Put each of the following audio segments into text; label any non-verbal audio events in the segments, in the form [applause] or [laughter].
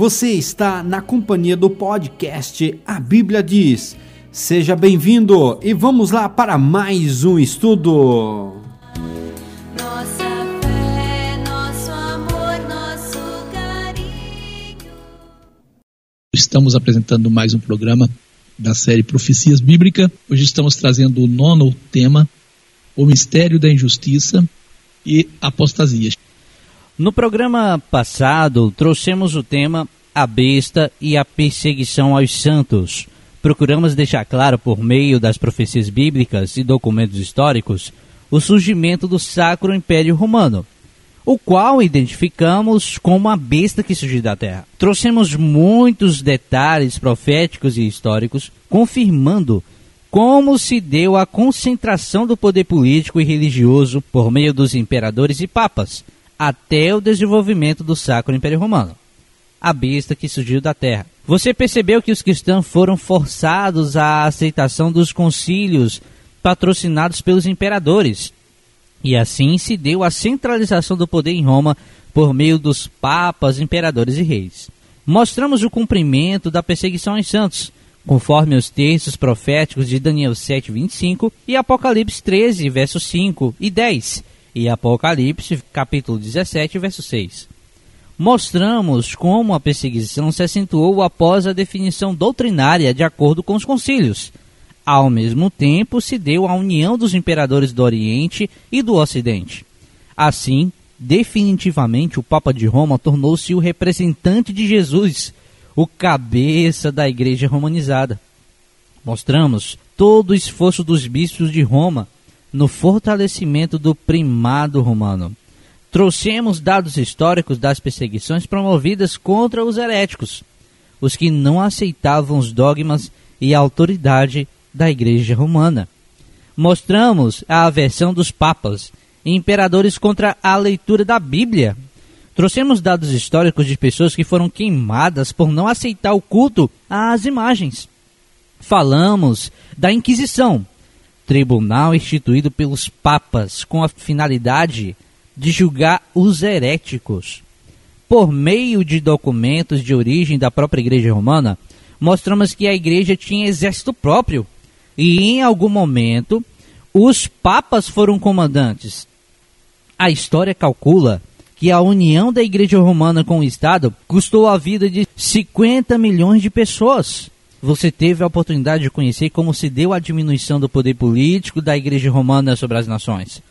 Você está na companhia do podcast A Bíblia Diz. Seja bem-vindo e vamos lá para mais um estudo. Nossa fé, nosso amor, nosso carinho. Estamos apresentando mais um programa da série Profecias Bíblicas. Hoje estamos trazendo o nono tema, o mistério da injustiça e apostasia. No programa passado, trouxemos o tema A Besta e a Perseguição aos Santos. Procuramos deixar claro, por meio das profecias bíblicas e documentos históricos, o surgimento do Sacro Império Romano, o qual identificamos como a besta que surgiu da terra. Trouxemos muitos detalhes proféticos e históricos, confirmando como se deu a concentração do poder político e religioso por meio dos imperadores e papas até o desenvolvimento do Sacro Império Romano, a besta que surgiu da terra. Você percebeu que os cristãos foram forçados à aceitação dos concílios patrocinados pelos imperadores, e assim se deu a centralização do poder em Roma por meio dos papas, imperadores e reis. Mostramos o cumprimento da perseguição aos santos, conforme os textos proféticos de Daniel 7, 25 e Apocalipse 13, versos 5 e 10, e Apocalipse, capítulo 17, verso 6. Mostramos como a perseguição se acentuou após a definição doutrinária de acordo com os concílios. Ao mesmo tempo, se deu a união dos imperadores do Oriente e do Ocidente. Assim, definitivamente, o Papa de Roma tornou-se o representante de Jesus, o cabeça da Igreja romanizada. Mostramos todo o esforço dos bispos de Roma no fortalecimento do primado romano. Trouxemos dados históricos das perseguições promovidas contra os heréticos, os que não aceitavam os dogmas e a autoridade da Igreja Romana. Mostramos a aversão dos papas e imperadores contra a leitura da Bíblia. Trouxemos dados históricos de pessoas que foram queimadas por não aceitar o culto às imagens. Falamos da Inquisição, tribunal instituído pelos papas com a finalidade de julgar os heréticos. Por meio de documentos de origem da própria Igreja Romana, mostramos que a Igreja tinha exército próprio e, em algum momento, os papas foram comandantes. A história calcula que a união da Igreja Romana com o Estado custou a vida de 50 milhões de pessoas você teve a oportunidade de conhecer como se deu a diminuição do poder político da Igreja Romana sobre as nações.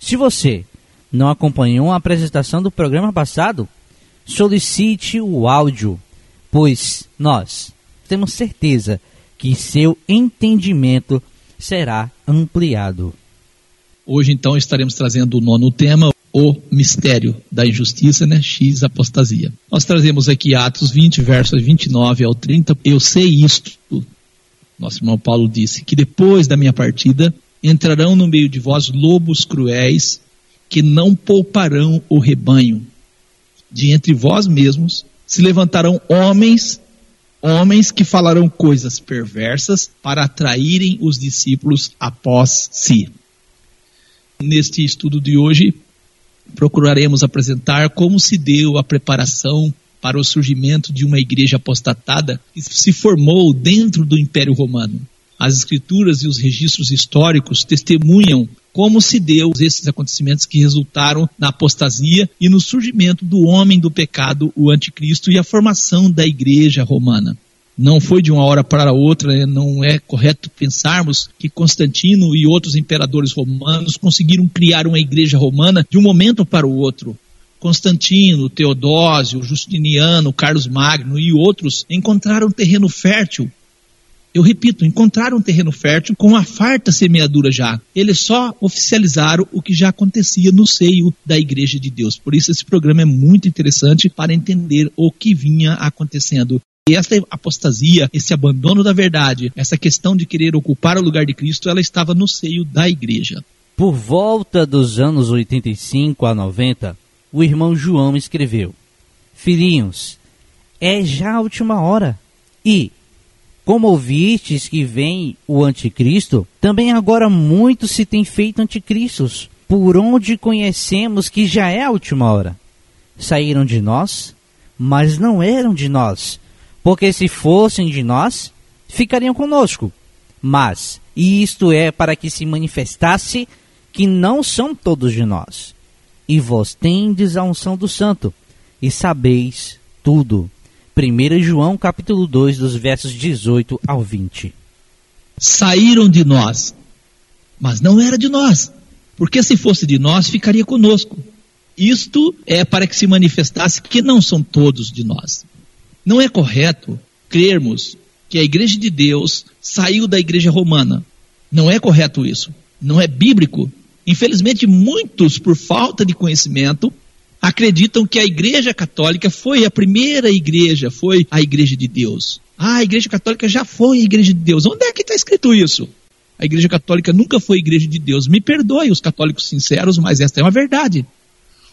Se você não acompanhou a apresentação do programa passado, solicite o áudio, pois nós temos certeza que seu entendimento será ampliado. Hoje, então, estaremos trazendo o nono tema, o mistério da injustiça, né? X apostasia. Nós trazemos aqui Atos 20, versos 29 ao 30. Eu sei isto, nosso irmão Paulo disse, que depois da minha partida entrarão no meio de vós lobos cruéis que não pouparão o rebanho. De entre vós mesmos se levantarão homens, homens que falarão coisas perversas para atraírem os discípulos após si. Neste estudo de hoje, procuraremos apresentar como se deu a preparação para o surgimento de uma igreja apostatada que se formou dentro do Império Romano. As escrituras e os registros históricos testemunham como se deu esses acontecimentos que resultaram na apostasia e no surgimento do homem do pecado, o anticristo, e a formação da igreja romana não foi de uma hora para outra, né? não é correto pensarmos que Constantino e outros imperadores romanos conseguiram criar uma igreja romana de um momento para o outro. Constantino, Teodósio, Justiniano, Carlos Magno e outros encontraram terreno fértil. Eu repito, encontraram terreno fértil com uma farta semeadura já. Eles só oficializaram o que já acontecia no seio da Igreja de Deus. Por isso esse programa é muito interessante para entender o que vinha acontecendo e essa apostasia, esse abandono da verdade, essa questão de querer ocupar o lugar de Cristo, ela estava no seio da igreja. Por volta dos anos 85 a 90, o irmão João escreveu: Filhinhos, é já a última hora. E, como ouvistes que vem o anticristo, também agora muito se tem feito anticristos, por onde conhecemos que já é a última hora. Saíram de nós, mas não eram de nós, porque se fossem de nós, ficariam conosco. Mas isto é para que se manifestasse que não são todos de nós. E vós tendes a unção do santo, e sabeis tudo. 1 João capítulo 2, dos versos 18 ao 20. Saíram de nós, mas não era de nós, porque se fosse de nós, ficaria conosco. Isto é para que se manifestasse que não são todos de nós. Não é correto crermos que a igreja de Deus saiu da igreja romana. Não é correto isso. Não é bíblico. Infelizmente, muitos, por falta de conhecimento, acreditam que a igreja católica foi a primeira igreja, foi a igreja de Deus. Ah, a igreja católica já foi a igreja de Deus. Onde é que está escrito isso? A igreja católica nunca foi a igreja de Deus. Me perdoe os católicos sinceros, mas esta é uma verdade.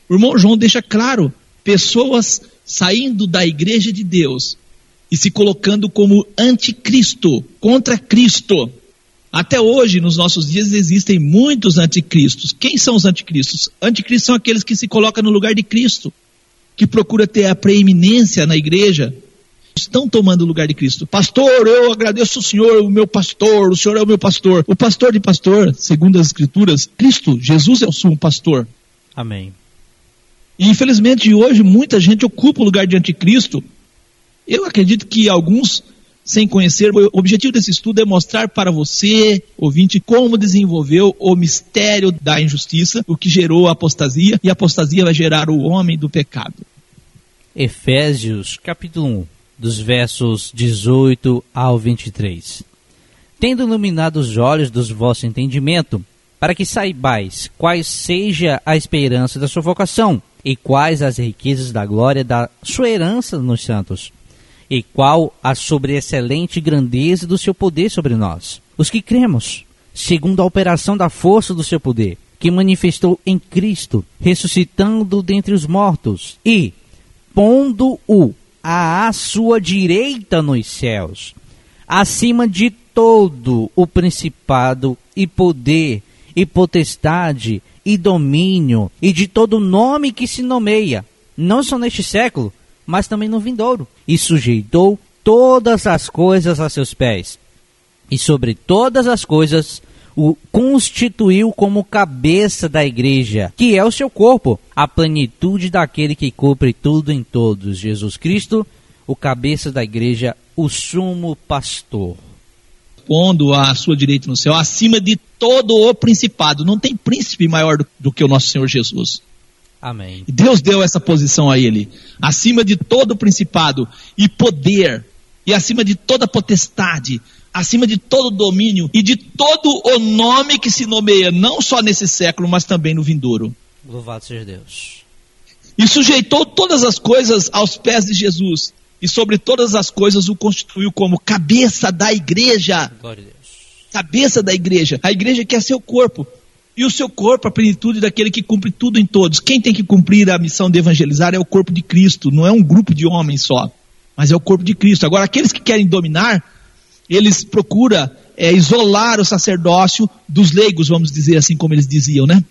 O irmão João deixa claro: pessoas saindo da igreja de Deus e se colocando como anticristo, contra Cristo. Até hoje, nos nossos dias, existem muitos anticristos. Quem são os anticristos? Anticristos são aqueles que se colocam no lugar de Cristo, que procura ter a preeminência na igreja, estão tomando o lugar de Cristo. Pastor, eu agradeço o Senhor, o meu pastor, o Senhor é o meu pastor. O pastor de pastor, segundo as Escrituras, Cristo, Jesus é o sumo pastor. Amém. E infelizmente hoje muita gente ocupa o lugar de anticristo. Eu acredito que alguns, sem conhecer, o objetivo desse estudo é mostrar para você, ouvinte, como desenvolveu o mistério da injustiça, o que gerou a apostasia, e a apostasia vai gerar o homem do pecado. Efésios capítulo 1, dos versos 18 ao 23. Tendo iluminado os olhos dos vosso entendimento, para que saibais quais seja a esperança da sua vocação, e quais as riquezas da glória da sua herança nos santos, e qual a sobreexcelente grandeza do seu poder sobre nós, os que cremos, segundo a operação da força do seu poder, que manifestou em Cristo, ressuscitando dentre os mortos e pondo-o à sua direita nos céus, acima de todo o principado e poder e potestade e domínio e de todo nome que se nomeia, não só neste século, mas também no vindouro, e sujeitou todas as coisas a seus pés, e sobre todas as coisas o constituiu como cabeça da igreja, que é o seu corpo, a plenitude daquele que cumpre tudo em todos, Jesus Cristo, o cabeça da igreja, o sumo pastor pondo à sua direita no céu, acima de todo o principado. Não tem príncipe maior do, do que o nosso Senhor Jesus. Amém. E Deus deu essa posição a ele, acima de todo principado e poder, e acima de toda potestade, acima de todo domínio e de todo o nome que se nomeia, não só nesse século, mas também no vindouro. Louvado seja Deus. E sujeitou todas as coisas aos pés de Jesus, e sobre todas as coisas o constituiu como cabeça da igreja. Glória a Deus. Cabeça da igreja. A igreja que é seu corpo. E o seu corpo, a plenitude daquele que cumpre tudo em todos. Quem tem que cumprir a missão de evangelizar é o corpo de Cristo, não é um grupo de homens só, mas é o corpo de Cristo. Agora, aqueles que querem dominar, eles procuram é, isolar o sacerdócio dos leigos, vamos dizer assim como eles diziam, né?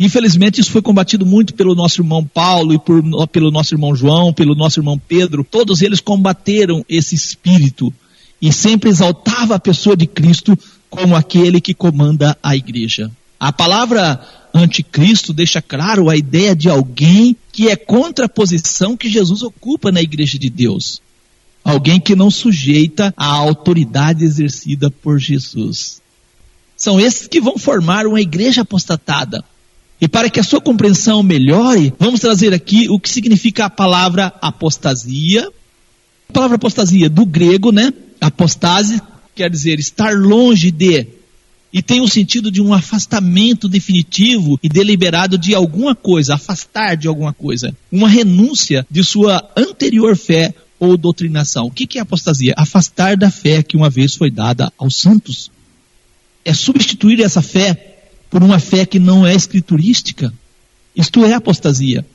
Infelizmente, isso foi combatido muito pelo nosso irmão Paulo e por, pelo nosso irmão João, pelo nosso irmão Pedro. Todos eles combateram esse espírito e sempre exaltava a pessoa de Cristo como aquele que comanda a igreja. A palavra anticristo deixa claro a ideia de alguém que é contra a posição que Jesus ocupa na igreja de Deus. Alguém que não sujeita à autoridade exercida por Jesus. São esses que vão formar uma igreja apostatada. E para que a sua compreensão melhore, vamos trazer aqui o que significa a palavra apostasia. A palavra apostasia do grego, né? Apostase quer dizer estar longe de e tem o sentido de um afastamento definitivo e deliberado de alguma coisa, afastar de alguma coisa, uma renúncia de sua anterior fé ou doutrinação. O que é apostasia? Afastar da fé que uma vez foi dada aos santos. É substituir essa fé por uma fé que não é escriturística. Isto é apostasia.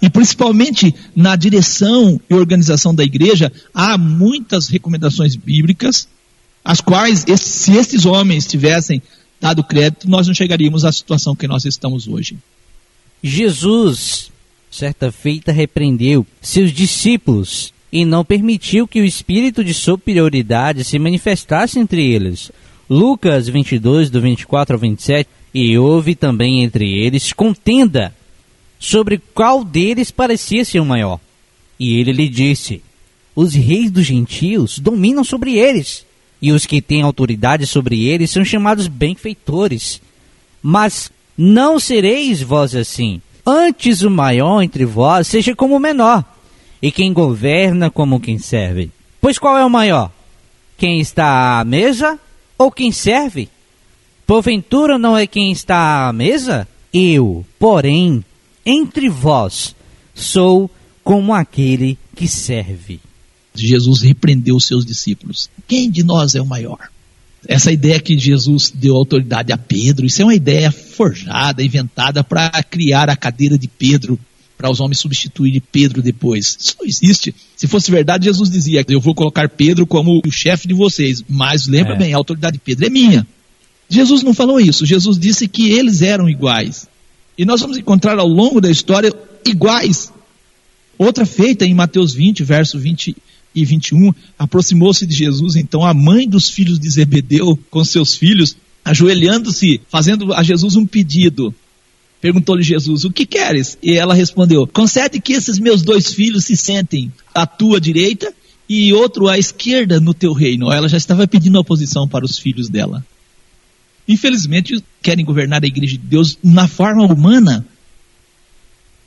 E principalmente na direção e organização da igreja, há muitas recomendações bíblicas, as quais, se esses homens tivessem dado crédito, nós não chegaríamos à situação que nós estamos hoje. Jesus certa feita repreendeu seus discípulos e não permitiu que o espírito de superioridade se manifestasse entre eles. Lucas 22, do 24 ao 27, e houve também entre eles contenda sobre qual deles parecia ser o maior. E ele lhe disse: Os reis dos gentios dominam sobre eles, e os que têm autoridade sobre eles são chamados benfeitores. Mas não sereis vós assim. Antes o maior entre vós seja como o menor, e quem governa como quem serve. Pois qual é o maior? Quem está à mesa ou quem serve? Porventura não é quem está à mesa? Eu, porém, entre vós, sou como aquele que serve. Jesus repreendeu os seus discípulos. Quem de nós é o maior? Essa ideia que Jesus deu autoridade a Pedro, isso é uma ideia forjada, inventada para criar a cadeira de Pedro, para os homens substituírem Pedro depois. Isso não existe. Se fosse verdade, Jesus dizia: Eu vou colocar Pedro como o chefe de vocês. Mas lembra É. bem, a autoridade de Pedro é minha. Jesus não falou isso. Jesus disse que eles eram iguais. E nós vamos encontrar ao longo da história iguais. Outra feita em Mateus 20, verso 20 e 21, aproximou-se de Jesus então a mãe dos filhos de Zebedeu com seus filhos, ajoelhando-se, fazendo a Jesus um pedido. Perguntou-lhe Jesus: O que queres? E ela respondeu: Concede que esses meus dois filhos se sentem à tua direita e outro à esquerda no teu reino. Ela já estava pedindo oposição para os filhos dela. Infelizmente, querem governar a igreja de Deus na forma humana.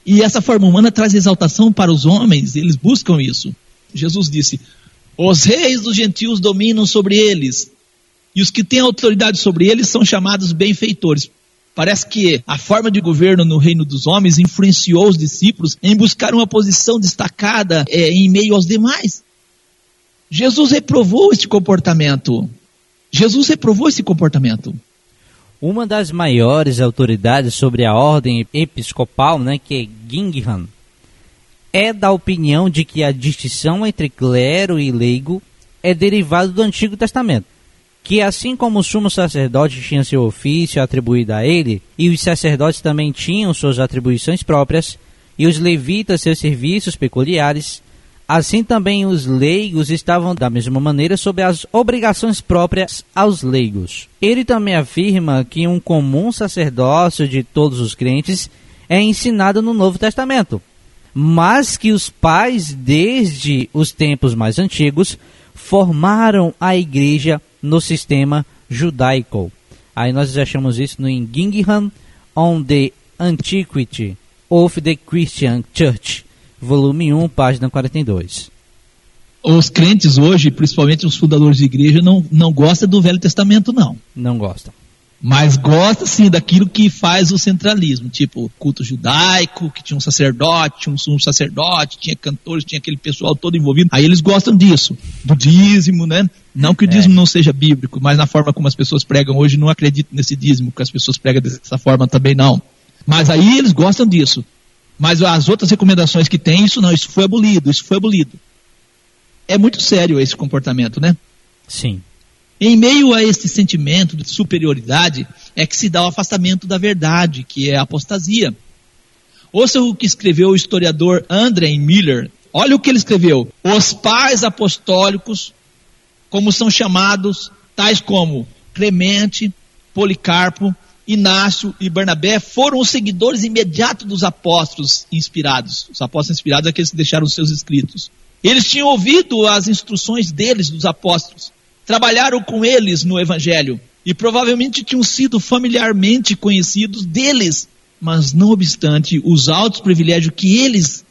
E essa forma humana traz exaltação para os homens, eles buscam isso. Jesus disse: Os reis dos gentios dominam sobre eles, e os que têm autoridade sobre eles são chamados benfeitores. Parece que a forma de governo no reino dos homens influenciou os discípulos em buscar uma posição destacada eh, em meio aos demais. Jesus reprovou este comportamento. Jesus reprovou esse comportamento. Uma das maiores autoridades sobre a ordem episcopal, né, que é Gingham, é da opinião de que a distinção entre clero e leigo é derivada do Antigo Testamento. Que assim como o sumo sacerdote tinha seu ofício atribuído a ele, e os sacerdotes também tinham suas atribuições próprias, e os levitas seus serviços peculiares, assim também os leigos estavam da mesma maneira sob as obrigações próprias aos leigos. Ele também afirma que um comum sacerdócio de todos os crentes é ensinado no Novo Testamento, mas que os pais, desde os tempos mais antigos, formaram a igreja no sistema judaico. Aí nós achamos isso no Gingham on the Antiquity of the Christian Church, volume 1, página 42. Os crentes hoje, principalmente os fundadores de igreja, não, não gostam do Velho Testamento, não. Não gostam. Mas gosta sim daquilo que faz o centralismo, tipo culto judaico, que tinha um sacerdote, tinha um sumo sacerdote, tinha cantores, tinha aquele pessoal todo envolvido. Aí eles gostam disso, do dízimo, né? Não que o É. dízimo não seja bíblico, mas na forma como as pessoas pregam hoje, não acredito nesse dízimo, que as pessoas pregam dessa forma também não. Mas aí eles gostam disso. Mas as outras recomendações que tem, isso não, isso foi abolido, isso foi abolido. É muito sério esse comportamento, né? Sim. Em meio a esse sentimento de superioridade é que se dá o afastamento da verdade, que é a apostasia. Ouça o que escreveu o historiador André Miller. Olha o que ele escreveu. Os pais apostólicos, como são chamados, tais como Clemente, Policarpo, Inácio e Barnabé, foram os seguidores imediatos dos apóstolos inspirados. Os apóstolos inspirados é aqueles que deixaram os seus escritos. Eles tinham ouvido as instruções deles, dos apóstolos trabalharam com eles no Evangelho e provavelmente tinham sido familiarmente conhecidos deles, mas não obstante os altos privilégios que eles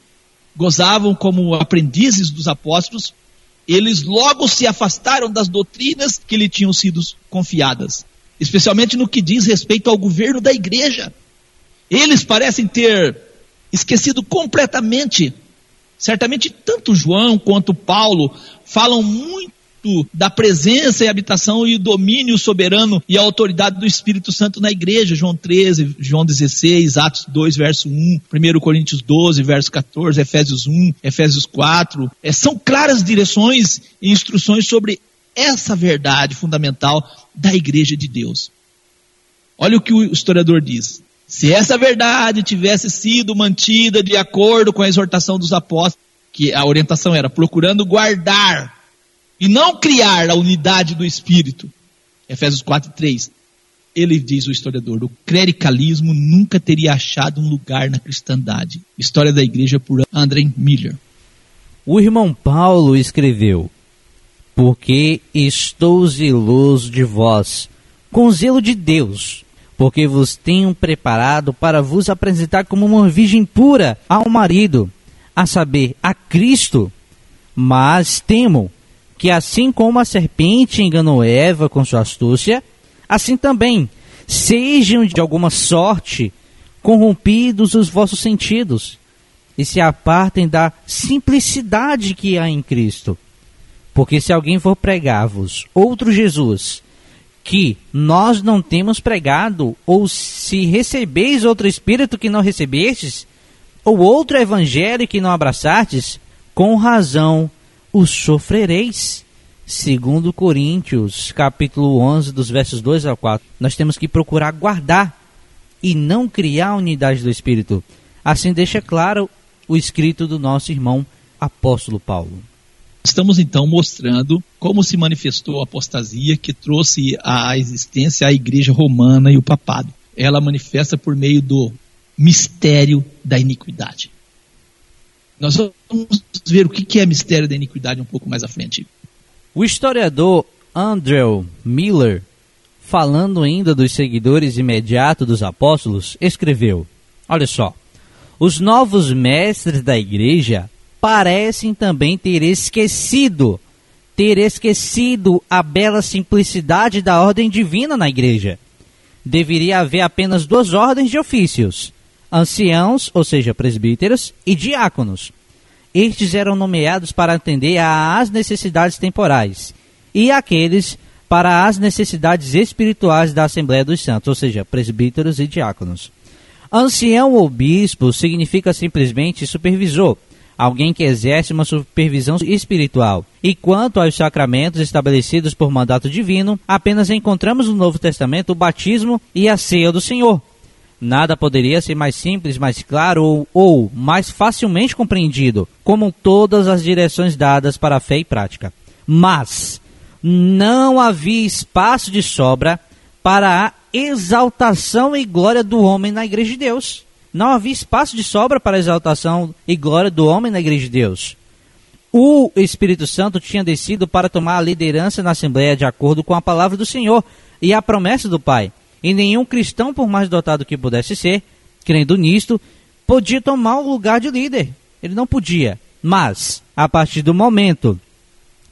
gozavam como aprendizes dos apóstolos, eles logo se afastaram das doutrinas que lhe tinham sido confiadas, especialmente no que diz respeito ao governo da igreja. Eles parecem ter esquecido completamente. Certamente tanto João quanto Paulo falam muito da presença e habitação e domínio soberano e a autoridade do Espírito Santo na igreja. João 13, João 16, Atos 2, verso 1, 1 Coríntios 12, verso 14, Efésios 1, Efésios 4. É, são claras direções e instruções sobre essa verdade fundamental da igreja de Deus. Olha o que o historiador diz. Se essa verdade tivesse sido mantida de acordo com a exortação dos apóstolos, que a orientação era procurando guardar e não criar a unidade do Espírito, Efésios 4, 3, ele diz o historiador, o clericalismo nunca teria achado um lugar na cristandade. História da igreja por André Miller. O irmão Paulo escreveu: Porque estou zeloso de vós, com zelo de Deus, porque vos tenho preparado para vos apresentar como uma virgem pura ao marido, a saber, a Cristo. Mas temo que, assim como a serpente enganou Eva com sua astúcia, assim também sejam de alguma sorte corrompidos os vossos sentidos e se apartem da simplicidade que há em Cristo. Porque se alguém for pregar-vos outro Jesus, que nós não temos pregado, ou se recebeis outro Espírito que não recebestes, ou outro Evangelho que não abraçastes, com razão o sofrereis. Segundo Coríntios, capítulo 11, dos versos 2 a 4. Nós temos que procurar guardar e não criar a unidade do Espírito. Assim deixa claro o escrito do nosso irmão apóstolo Paulo. Estamos então mostrando como se manifestou a apostasia que trouxe à existência a igreja romana e o papado. Ela manifesta por meio do mistério da iniquidade. Nós vamos ver o que é mistério da iniquidade um pouco mais à frente. O historiador Andrew Miller, falando ainda dos seguidores imediatos dos apóstolos, escreveu: Olha só, os novos mestres da igreja parecem também ter esquecido, ter esquecido a bela simplicidade da ordem divina na igreja. Deveria haver apenas duas ordens de ofícios: anciãos, ou seja, presbíteros, e diáconos. Estes eram nomeados para atender às necessidades temporais, e aqueles para as necessidades espirituais da Assembleia dos Santos, ou seja, presbíteros e diáconos. Ancião ou bispo significa simplesmente supervisor, alguém que exerce uma supervisão espiritual. E quanto aos sacramentos estabelecidos por mandato divino, apenas encontramos no Novo Testamento o batismo e a ceia do Senhor. Nada poderia ser mais simples, mais claro ou, ou mais facilmente compreendido, como todas as direções dadas para a fé e prática. Mas não havia espaço de sobra para a exaltação e glória do homem na igreja de Deus. Não havia espaço de sobra para a exaltação e glória do homem na igreja de Deus. O Espírito Santo tinha descido para tomar a liderança na Assembleia de acordo com a palavra do Senhor e a promessa do Pai. E nenhum cristão, por mais dotado que pudesse ser, crendo nisto, podia tomar o lugar de líder. Ele não podia. Mas, a partir do momento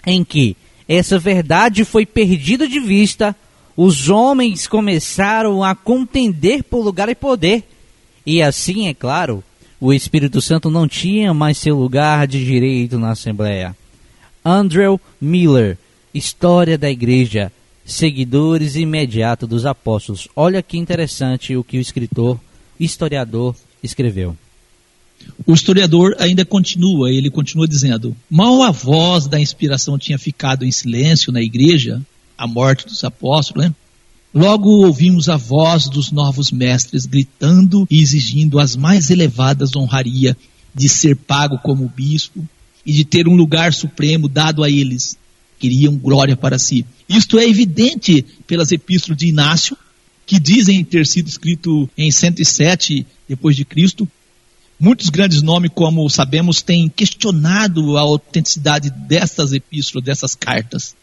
em que essa verdade foi perdida de vista, os homens começaram a contender por lugar e poder. E assim, é claro, o Espírito Santo não tinha mais seu lugar de direito na Assembleia. Andrew Miller, História da Igreja, seguidores imediatos dos apóstolos. Olha que interessante o que o escritor, historiador, escreveu. O historiador ainda continua, ele continua dizendo: mal a voz da inspiração tinha ficado em silêncio na igreja, a morte dos apóstolos, né? Logo ouvimos a voz dos novos mestres gritando e exigindo as mais elevadas honraria de ser pago como bispo e de ter um lugar supremo dado a eles. Queriam glória para si. Isto é evidente pelas epístolas de Inácio, que dizem ter sido escrito em 107 depois de Cristo. Muitos grandes nomes, como sabemos, têm questionado a autenticidade dessas epístolas, dessas cartas.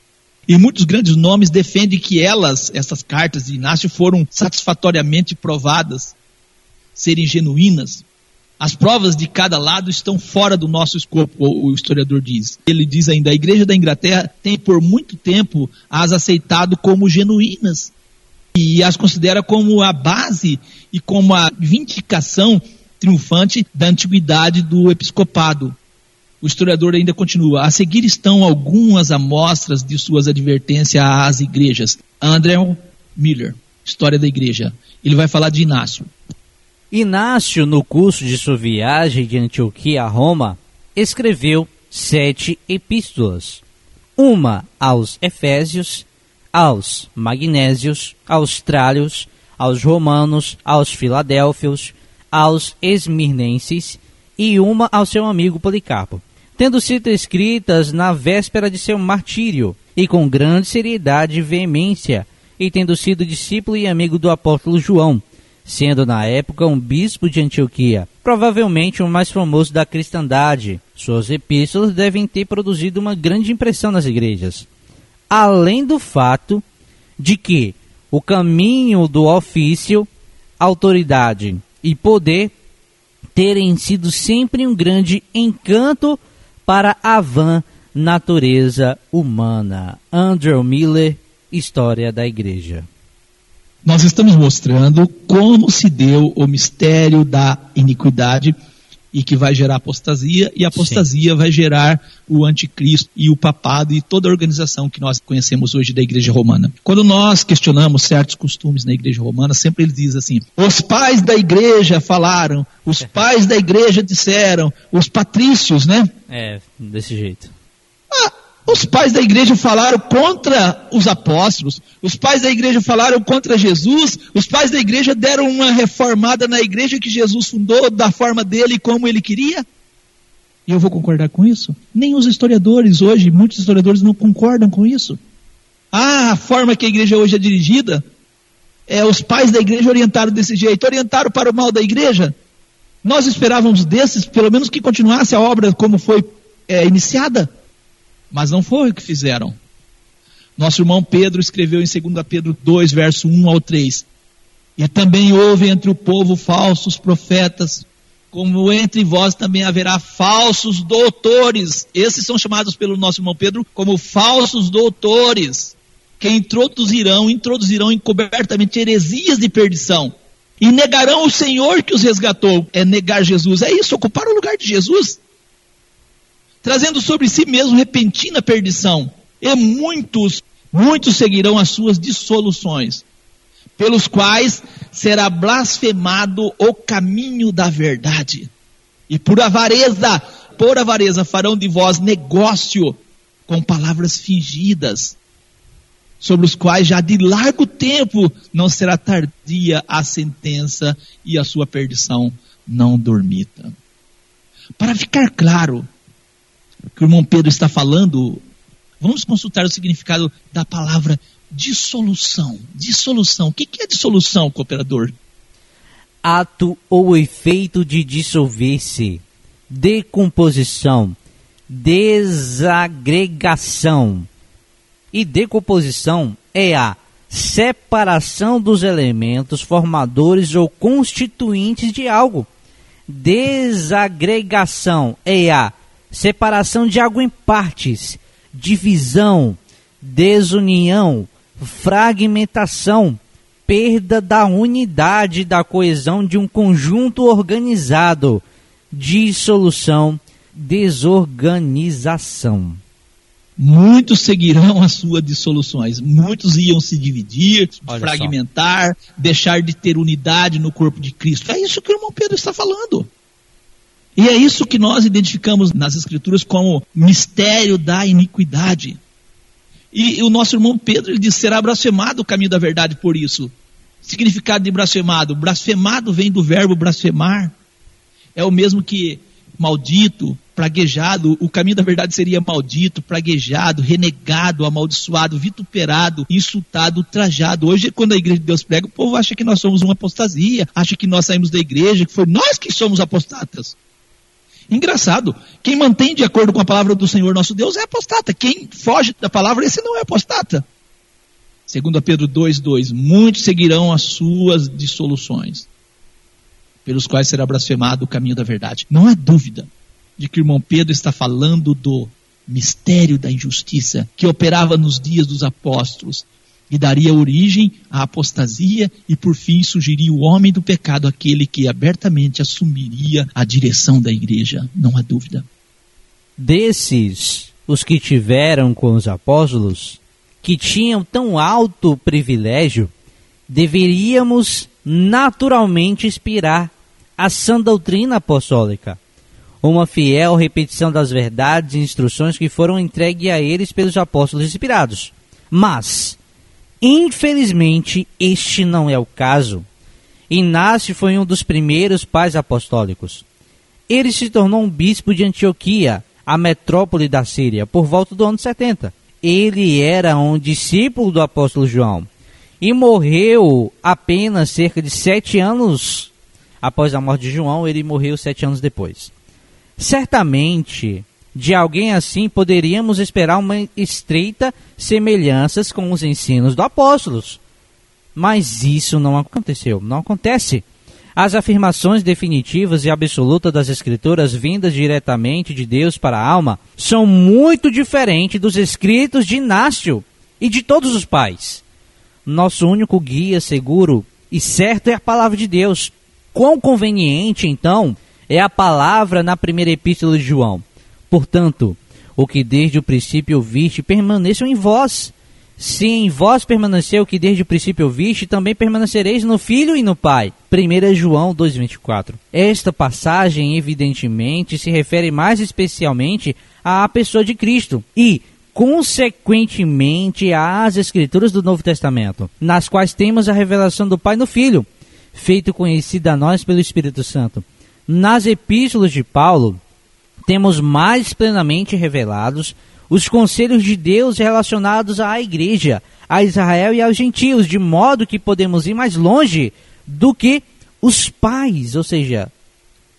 E muitos grandes nomes defendem que elas, essas cartas de Inácio, foram satisfatoriamente provadas serem genuínas. As provas de cada lado estão fora do nosso escopo, o historiador diz. Ele diz ainda: a Igreja da Inglaterra tem por muito tempo as aceitado como genuínas e as considera como a base e como a vindicação triunfante da antiguidade do episcopado. O historiador ainda continua. A seguir estão algumas amostras de suas advertências às igrejas. Andrew Miller, História da Igreja. Ele vai falar de Inácio. Inácio, no curso de sua viagem de Antioquia a Roma, escreveu sete epístolas. Uma aos Efésios, aos Magnésios, aos Trálios, aos romanos, aos filadélfios, aos esmirnenses e uma ao seu amigo Policarpo, tendo sido escritas na véspera de seu martírio e com grande seriedade e veemência, e tendo sido discípulo e amigo do apóstolo João, sendo na época um bispo de Antioquia, provavelmente o mais famoso da cristandade. Suas epístolas devem ter produzido uma grande impressão nas igrejas. Além do fato de que o caminho do ofício, autoridade e poder terem sido sempre um grande encanto para a vã natureza humana. Andrew Miller, História da Igreja. Nós estamos mostrando como se deu o mistério da iniquidade e que vai gerar apostasia, e a apostasia vai gerar o anticristo e o papado e toda a organização que nós conhecemos hoje da igreja romana. Quando nós questionamos certos costumes na igreja romana, sempre eles dizem assim: os pais da igreja falaram, os [laughs] pais da igreja disseram, os patrícios, né? É, desse jeito. Ah, os pais da igreja falaram contra os apóstolos, os pais da igreja falaram contra Jesus, os pais da igreja deram uma reformada na igreja que Jesus fundou da forma dele e como ele queria. E eu vou concordar com isso? Nem os historiadores hoje, muitos historiadores não concordam com isso. Ah, a forma que a igreja hoje é dirigida, é, os pais da igreja orientaram desse jeito, orientaram para o mal da igreja. Nós esperávamos desses, pelo menos que continuasse a obra como foi é, iniciada. Mas não foi o que fizeram. Nosso irmão Pedro escreveu em 2 Pedro 2, verso 1 ao 3. E também houve entre o povo falsos profetas, como entre vós também haverá falsos doutores. Esses são chamados pelo nosso irmão Pedro como falsos doutores, que introduzirão, introduzirão encobertamente heresias de perdição. E negarão o Senhor que os resgatou. É negar Jesus. É isso, ocupar o lugar de Jesus trazendo sobre si mesmo repentina perdição. E muitos, muitos seguirão as suas dissoluções, pelos quais será blasfemado o caminho da verdade. E por avareza, por avareza farão de vós negócio com palavras fingidas, sobre os quais já de largo tempo não será tardia a sentença e a sua perdição não dormita. Para ficar claro, que o irmão Pedro está falando, vamos consultar o significado da palavra dissolução. Dissolução. O que é dissolução, cooperador? Ato ou efeito de dissolver-se, decomposição, desagregação. E decomposição é a separação dos elementos formadores ou constituintes de algo. Desagregação é a separação de algo em partes, divisão, desunião, fragmentação, perda da unidade da coesão de um conjunto organizado, dissolução, desorganização. Muitos seguirão as suas dissoluções, muitos iam se dividir, Olha fragmentar, deixar de ter unidade no corpo de Cristo. É isso que o irmão Pedro está falando. E é isso que nós identificamos nas Escrituras como mistério da iniquidade. E, o nosso irmão Pedro ele diz: será blasfemado o caminho da verdade por isso. Significado de blasfemado: blasfemado vem do verbo blasfemar. É o mesmo que maldito, praguejado. O caminho da verdade seria maldito, praguejado, renegado, amaldiçoado, vituperado, insultado, ultrajado. Hoje, quando a igreja de Deus prega, o povo acha que nós somos uma apostasia, acha que nós saímos da igreja, que foi nós que somos apostatas. Engraçado, quem mantém de acordo com a palavra do Senhor nosso Deus é apostata. Quem foge da palavra, esse não é apostata. Segundo Pedro 2:2, muitos seguirão as suas dissoluções, pelos quais será blasfemado o caminho da verdade. Não há dúvida de que o irmão Pedro está falando do mistério da injustiça que operava nos dias dos apóstolos e daria origem à apostasia e por fim surgiria o homem do pecado, aquele que abertamente assumiria a direção da igreja, não há dúvida. Desses, os que tiveram com os apóstolos, que tinham tão alto privilégio, deveríamos naturalmente inspirar a sã doutrina apostólica, uma fiel repetição das verdades e instruções que foram entregues a eles pelos apóstolos inspirados. Mas, Infelizmente, este não é o caso. Inácio foi um dos primeiros pais apostólicos. Ele se tornou um bispo de Antioquia, a metrópole da Síria, por volta do ano 70. Ele era um discípulo do apóstolo João e morreu apenas cerca de sete anos após a morte de João. Ele morreu sete anos depois. Certamente, de alguém assim poderíamos esperar uma estreita semelhanças com os ensinos dos apóstolos. Mas isso não aconteceu, não acontece. As afirmações definitivas e absolutas das Escrituras, vindas diretamente de Deus para a alma, são muito diferentes dos escritos de Inácio e de todos os pais. Nosso único guia seguro e certo é a palavra de Deus. Quão conveniente, então, é a palavra na primeira epístola de João. Portanto, o que desde o princípio ouviste permaneçam em vós. Se em vós permaneceu o que desde o princípio ouviste, também permanecereis no Filho e no Pai. 1 João 2,24. Esta passagem, evidentemente, se refere mais especialmente à pessoa de Cristo e, consequentemente, às Escrituras do Novo Testamento, nas quais temos a revelação do Pai no Filho, feito conhecido a nós pelo Espírito Santo. Nas epístolas de Paulo, temos mais plenamente revelados os conselhos de Deus relacionados à igreja, a Israel e aos gentios, de modo que podemos ir mais longe do que os pais, ou seja,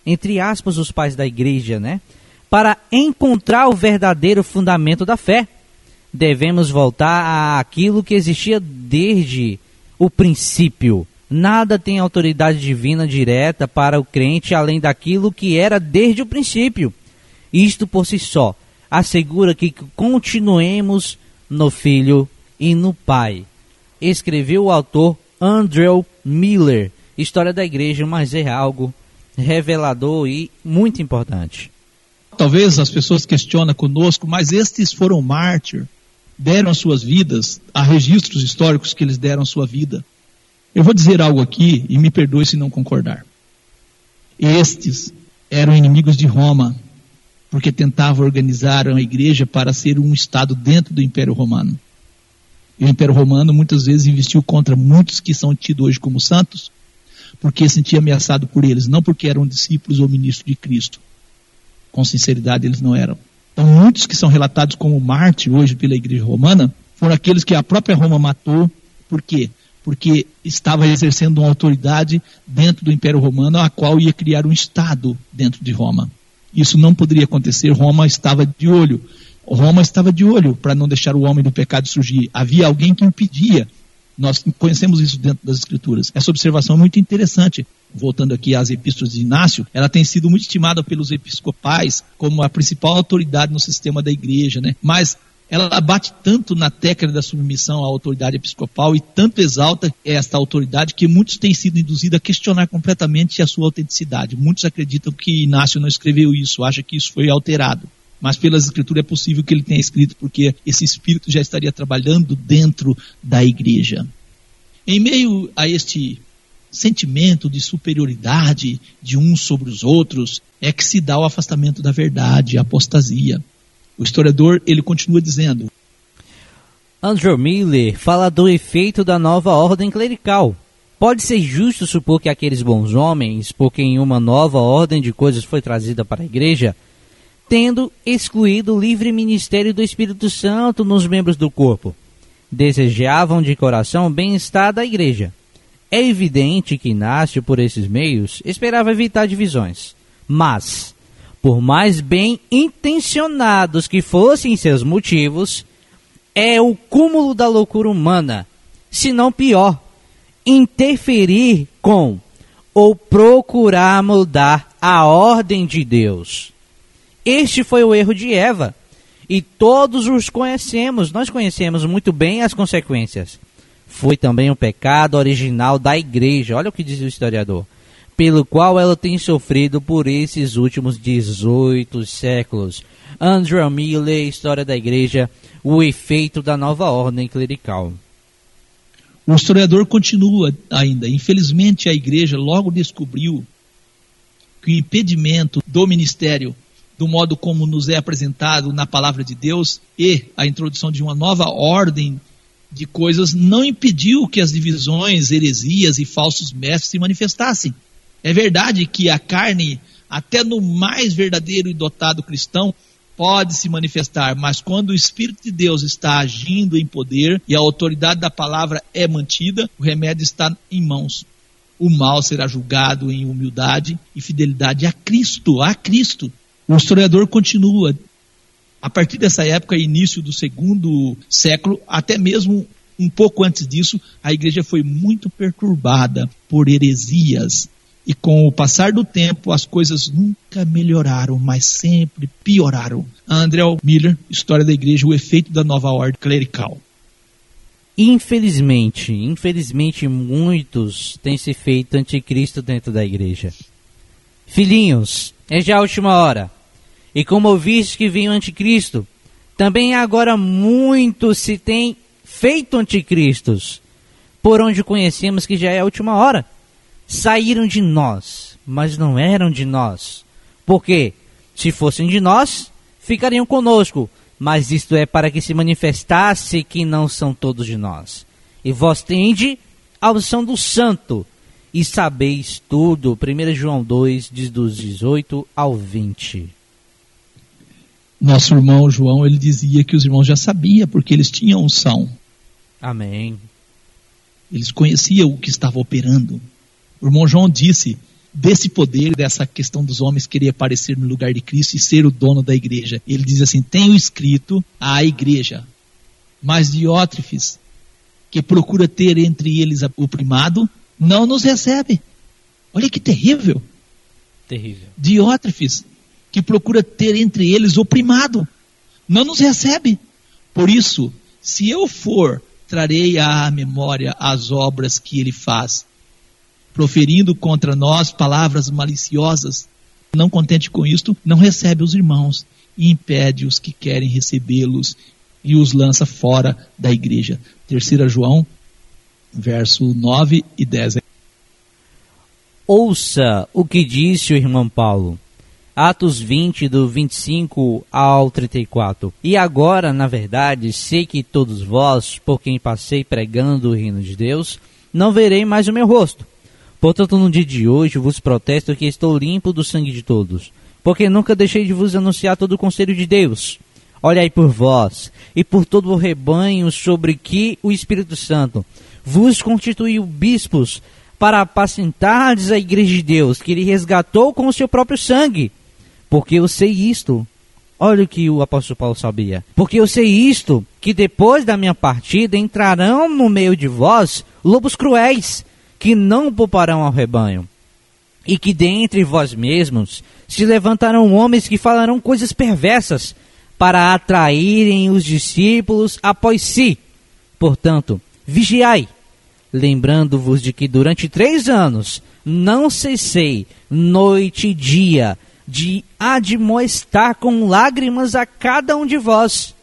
entre aspas, os pais da igreja, né? Para encontrar o verdadeiro fundamento da fé, devemos voltar àquilo que existia desde o princípio. Nada tem autoridade divina direta para o crente além daquilo que era desde o princípio. Isto por si só assegura que continuemos no Filho e no Pai. Escreveu o autor Andrew Miller, História da Igreja, mas é algo revelador e muito importante. Talvez as pessoas questionem conosco, mas estes foram mártir, deram as suas vidas, há registros históricos que eles deram sua vida. Eu vou dizer algo aqui e me perdoe se não concordar. Estes eram inimigos de Roma, porque tentavam organizar a igreja para ser um Estado dentro do Império Romano. E o Império Romano muitas vezes investiu contra muitos que são tidos hoje como santos, porque sentia ameaçado por eles, não porque eram discípulos ou ministros de Cristo. Com sinceridade, eles não eram. Então, muitos que são relatados como mártir hoje pela Igreja Romana foram aqueles que a própria Roma matou. Por quê? Porque estava exercendo uma autoridade dentro do Império Romano, a qual ia criar um Estado dentro de Roma. Isso não poderia acontecer. Roma estava de olho. Roma estava de olho para não deixar o homem do pecado surgir. Havia alguém que impedia. Nós conhecemos isso dentro das Escrituras. Essa observação é muito interessante. Voltando aqui às epístolas de Inácio, ela tem sido muito estimada pelos episcopais como a principal autoridade no sistema da igreja, né? Mas ela bate tanto na tecla da submissão à autoridade episcopal e tanto exalta esta autoridade que muitos têm sido induzidos a questionar completamente a sua autenticidade. Muitos acreditam que Inácio não escreveu isso, acham que isso foi alterado. Mas pelas escrituras é possível que ele tenha escrito, porque esse espírito já estaria trabalhando dentro da igreja. Em meio a este sentimento de superioridade de uns sobre os outros, é que se dá o afastamento da verdade, a apostasia. O historiador ele continua dizendo: Andrew Miller fala do efeito da nova ordem clerical. Pode ser justo supor que aqueles bons homens, por quem uma nova ordem de coisas foi trazida para a igreja, tendo excluído o livre ministério do Espírito Santo nos membros do corpo, desejavam de coração o bem-estar da igreja. É evidente que Inácio, por esses meios, esperava evitar divisões. Mas, por mais bem intencionados que fossem seus motivos, é o cúmulo da loucura humana, se não pior, interferir com ou procurar mudar a ordem de Deus. Este foi o erro de Eva, e todos os conhecemos, nós conhecemos muito bem as consequências. Foi também o pecado original da igreja, olha o que diz o historiador pelo qual ela tem sofrido por esses últimos 18 séculos. Andrew Miller, História da Igreja, o efeito da nova ordem clerical. O historiador continua ainda. Infelizmente, a igreja logo descobriu que o impedimento do ministério, do modo como nos é apresentado na palavra de Deus, e a introdução de uma nova ordem de coisas não impediu que as divisões, heresias e falsos mestres se manifestassem. É verdade que a carne, até no mais verdadeiro e dotado cristão, pode se manifestar, mas quando o Espírito de Deus está agindo em poder e a autoridade da palavra é mantida, o remédio está em mãos. O mal será julgado em humildade e fidelidade a Cristo, a Cristo. O historiador continua. A partir dessa época, início do segundo século, até mesmo um pouco antes disso, a igreja foi muito perturbada por heresias, e com o passar do tempo, as coisas nunca melhoraram, mas sempre pioraram. André Miller, História da Igreja, o efeito da nova ordem clerical. Infelizmente, infelizmente muitos têm se feito anticristo dentro da igreja. Filhinhos, é já a última hora. E como ouviste que vinha o anticristo, também agora muitos se têm feito anticristos, por onde conhecemos que já é a última hora saíram de nós, mas não eram de nós. Porque, se fossem de nós, ficariam conosco, mas isto é para que se manifestasse que não são todos de nós. E vós tende a unção do santo, e sabeis tudo. 1 João 2, diz dos 18 ao 20. Nosso irmão João, ele dizia que os irmãos já sabiam, porque eles tinham unção. Amém. Eles conheciam o que estava operando. O irmão João disse desse poder, dessa questão dos homens querer aparecer no lugar de Cristo e ser o dono da igreja. Ele diz assim: tenho escrito à igreja, mas Diótrefes, que procura ter entre eles o primado, não nos recebe. Olha que terrível. Terrível. Diótrefes, que procura ter entre eles o primado, não nos recebe. Por isso, se eu for, trarei à memória as obras que ele faz proferindo contra nós palavras maliciosas, não contente com isto, não recebe os irmãos e impede os que querem recebê-los e os lança fora da igreja. 3 João, verso 9 e 10. Ouça o que disse o irmão Paulo. Atos 20, do 25 ao 34. E agora, na verdade, sei que todos vós, por quem passei pregando o reino de Deus, não verei mais o meu rosto Portanto, no dia de hoje vos protesto que estou limpo do sangue de todos, porque nunca deixei de vos anunciar todo o conselho de Deus. Olhai por vós e por todo o rebanho sobre que o Espírito Santo vos constituiu bispos para apacentardes a igreja de Deus, que ele resgatou com o seu próprio sangue. Porque eu sei isto. Olha o que o apóstolo Paulo sabia. Porque eu sei isto, que depois da minha partida entrarão no meio de vós lobos cruéis, que não pouparão ao rebanho. E que dentre vós mesmos se levantarão homens que falarão coisas perversas para atraírem os discípulos após si. Portanto, vigiai, lembrando-vos de que durante três anos não cessei, noite e dia, de admoestar com lágrimas a cada um de vós.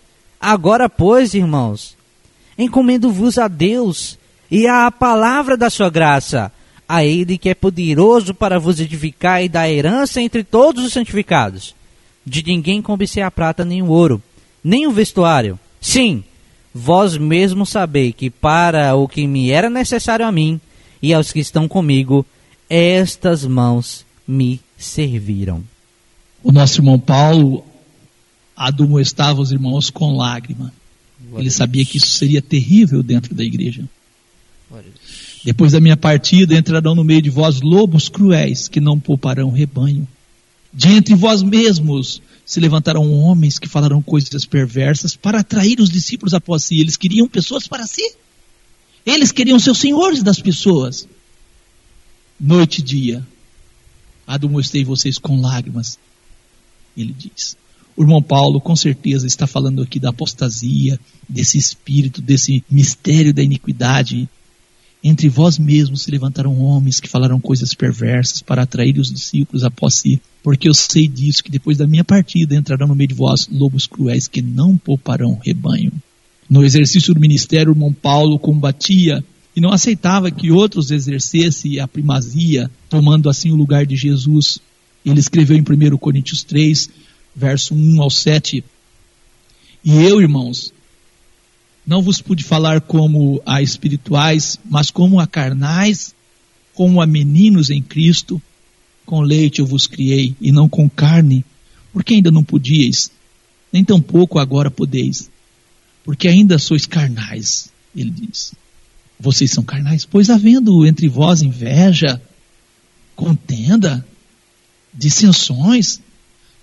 Agora, pois, irmãos, encomendo-vos a Deus e à palavra da sua graça, a ele que é poderoso para vos edificar e dar herança entre todos os santificados. De ninguém cobicei a prata nem o ouro, nem o vestuário. Sim, vós mesmos sabeis que para o que me era necessário a mim e aos que estão comigo, estas mãos me serviram. O nosso irmão Paulo admoestava os irmãos com lágrima. Ele sabia que isso seria terrível dentro da igreja. Depois da minha partida entrarão no meio de vós lobos cruéis que não pouparão rebanho. De entre vós mesmos se levantarão homens que falarão coisas perversas para atrair os discípulos após si. Eles queriam pessoas para si. Eles queriam ser senhores das pessoas. Noite e dia, admoestei vocês com lágrimas. Ele diz. O irmão Paulo, com certeza, está falando aqui da apostasia, desse espírito, desse mistério da iniquidade entre vós mesmos se levantaram homens que falaram coisas perversas para atrair os discípulos após si, porque eu sei disso, que depois da minha partida entrarão no meio de vós lobos cruéis que não pouparão rebanho. No exercício do ministério, o irmão Paulo combatia e não aceitava que outros exercessem a primazia, tomando assim o lugar de Jesus. Ele escreveu em 1 Coríntios 3, verso 1 ao 7. E eu, irmãos, Não vos pude falar como a espirituais, mas como a carnais, como a meninos em Cristo. Com leite eu vos criei, e não com carne, porque ainda não podíeis, nem tampouco agora podeis, porque ainda sois carnais, ele diz. Vocês são carnais, pois havendo entre vós inveja, contenda, dissensões,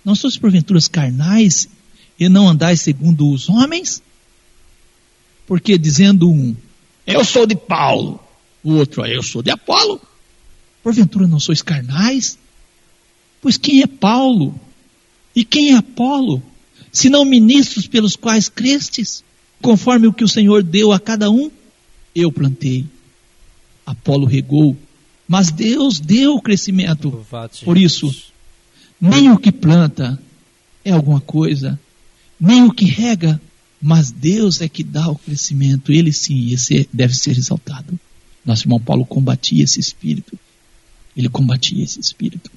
não sois porventuras carnais e não andais segundo os homens? Porque dizendo um, eu sou de Paulo, o outro, eu sou de Apolo, porventura não sois carnais? Pois quem é Paulo? E quem é Apolo? Se não ministros pelos quais crestes, conforme o que o Senhor deu a cada um? Eu plantei, Apolo regou, mas Deus deu o crescimento. Por isso, nem o que planta é alguma coisa, nem o que rega, mas Deus é que dá o crescimento. Ele sim, esse deve ser exaltado. Nosso irmão Paulo combatia esse espírito. Ele combatia esse espírito.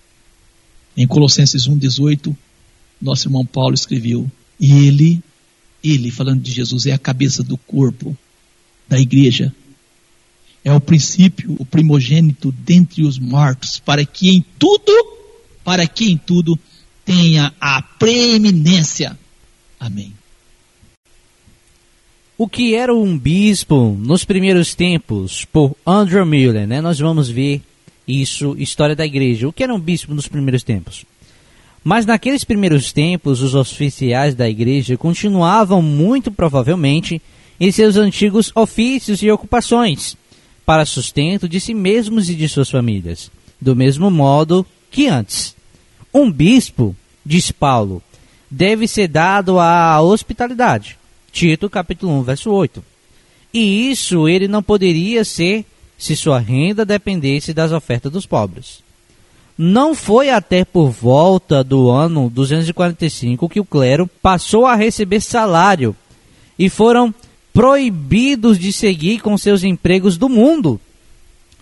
Em Colossenses 1,18, nosso irmão Paulo escreveu: E ele, ele, falando de Jesus, é a cabeça do corpo, da igreja. É o princípio, o primogênito dentre os mortos, para que em tudo, para que em tudo tenha a preeminência. Amém. O que era um bispo nos primeiros tempos, por Andrew Miller, né? Nós vamos ver isso, história da igreja. O que era um bispo nos primeiros tempos? Mas naqueles primeiros tempos, os oficiais da igreja continuavam muito provavelmente em seus antigos ofícios e ocupações, para sustento de si mesmos e de suas famílias, do mesmo modo que antes. Um bispo, diz Paulo, deve ser dado à hospitalidade. Tito capítulo 1, verso 8. E isso ele não poderia ser se sua renda dependesse das ofertas dos pobres. Não foi até por volta do ano 245 que o clero passou a receber salário e foram proibidos de seguir com seus empregos do mundo.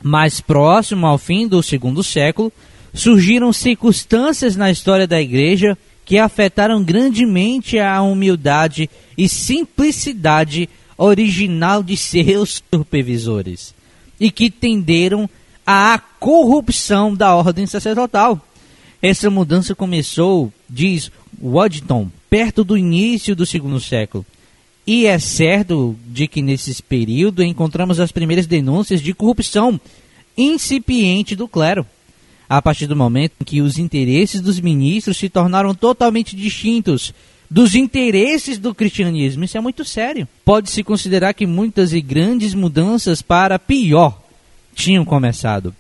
Mais próximo ao fim do segundo século, surgiram circunstâncias na história da igreja que afetaram grandemente a humildade e simplicidade original de seus supervisores e que tenderam à corrupção da ordem sacerdotal. Essa mudança começou, diz Waddington, perto do início do segundo século. E é certo de que nesse período encontramos as primeiras denúncias de corrupção incipiente do clero. A partir do momento em que os interesses dos ministros se tornaram totalmente distintos dos interesses do cristianismo. Isso é muito sério. Pode-se considerar que muitas e grandes mudanças para pior tinham começado.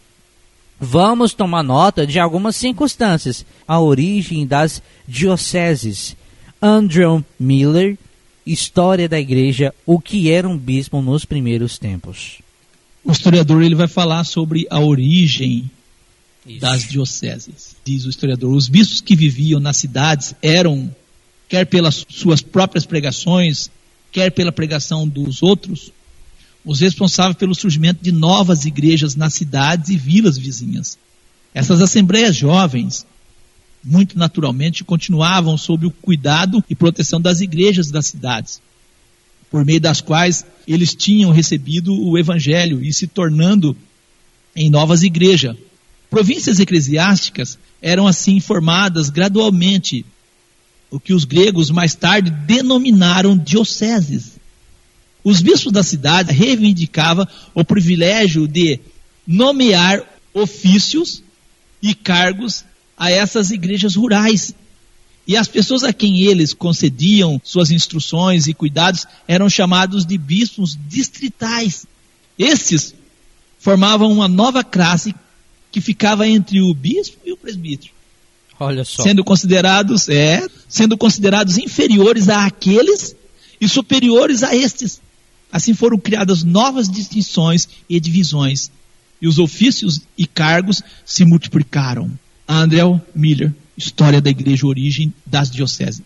Vamos tomar nota de algumas circunstâncias. A origem das dioceses. Andrew Miller, História da Igreja, o que era um bispo nos primeiros tempos. O historiador ele vai falar sobre a origem das dioceses. Diz o historiador: os bispos que viviam nas cidades eram, quer pelas suas próprias pregações, quer pela pregação dos outros, os responsáveis pelo surgimento de novas igrejas nas cidades e vilas vizinhas. Essas assembleias jovens, muito naturalmente, continuavam sob o cuidado e proteção das igrejas das cidades, por meio das quais eles tinham recebido o evangelho e se tornando em novas igrejas. Províncias eclesiásticas eram assim formadas gradualmente, o que os gregos mais tarde denominaram dioceses. Os bispos da cidade reivindicavam o privilégio de nomear ofícios e cargos a essas igrejas rurais. E as pessoas a quem eles concediam suas instruções e cuidados eram chamados de bispos distritais. Esses formavam uma nova classe que ficava entre o bispo e o presbítero, Olha só. sendo considerados, é, sendo considerados inferiores a aqueles e superiores a estes. Assim foram criadas novas distinções e divisões, e os ofícios e cargos se multiplicaram. Andrew Miller, História da Igreja Origem das Dioceses.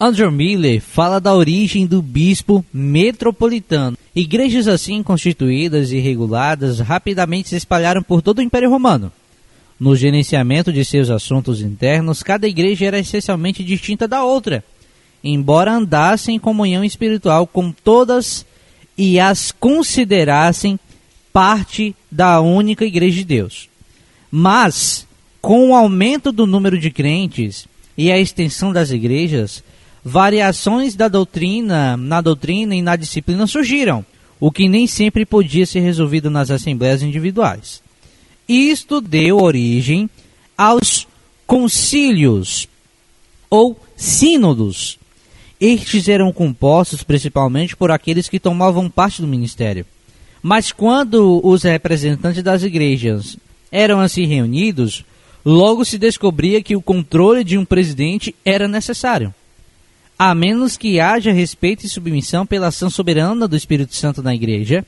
Andrew Miller fala da origem do bispo metropolitano. Igrejas assim constituídas e reguladas rapidamente se espalharam por todo o Império Romano. No gerenciamento de seus assuntos internos, cada igreja era essencialmente distinta da outra. embora andassem em comunhão espiritual com todas e as considerassem parte da única Igreja de Deus. Mas, com o aumento do número de crentes e a extensão das igrejas, variações da doutrina, na doutrina e na disciplina surgiram, o que nem sempre podia ser resolvido nas assembleias individuais. Isto deu origem aos concílios ou sínodos. Estes eram compostos principalmente por aqueles que tomavam parte do ministério. Mas quando os representantes das igrejas eram assim reunidos, logo se descobria que o controle de um presidente era necessário. A menos que haja respeito e submissão pela ação soberana do Espírito Santo na igreja,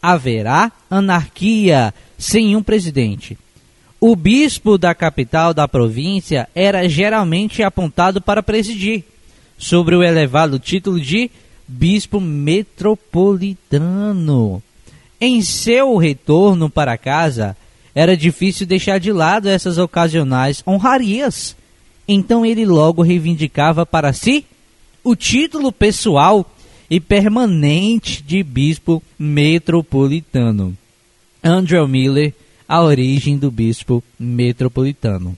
haverá anarquia sem um presidente. O bispo da capital da província era geralmente apontado para presidir, sobre o elevado título de bispo metropolitano. Em seu retorno para casa, era difícil deixar de lado essas ocasionais honrarias. Então ele logo reivindicava para si o título pessoal e permanente de bispo metropolitano. Andrew Miller, a origem do bispo metropolitano.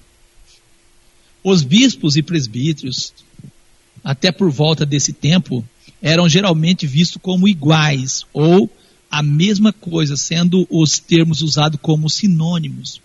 Os bispos e presbíteros, até por volta desse tempo, eram geralmente vistos como iguais ou a mesma coisa, sendo os termos usados como sinônimos.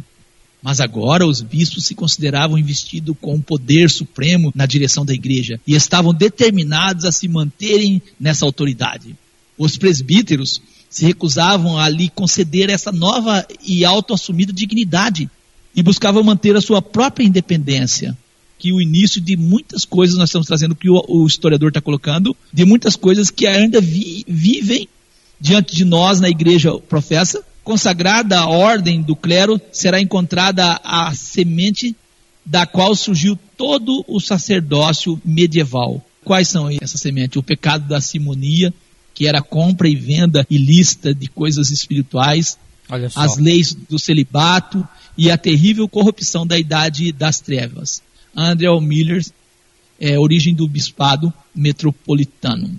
Mas agora os bispos se consideravam investidos com o poder supremo na direção da igreja e estavam determinados a se manterem nessa autoridade. Os presbíteros se recusavam a lhe conceder essa nova e autoassumida dignidade e buscavam manter a sua própria independência. Que o início de muitas coisas nós estamos trazendo, que o, o historiador está colocando, de muitas coisas que ainda vi, vivem diante de nós na igreja professa, consagrada ordem do clero, será encontrada a semente da qual surgiu todo o sacerdócio medieval. Quais são essas sementes? O pecado da simonia, que era compra e venda ilícita de coisas espirituais, as leis do celibato e a terrível corrupção da idade das trevas. André Miller, é, origem do bispado metropolitano.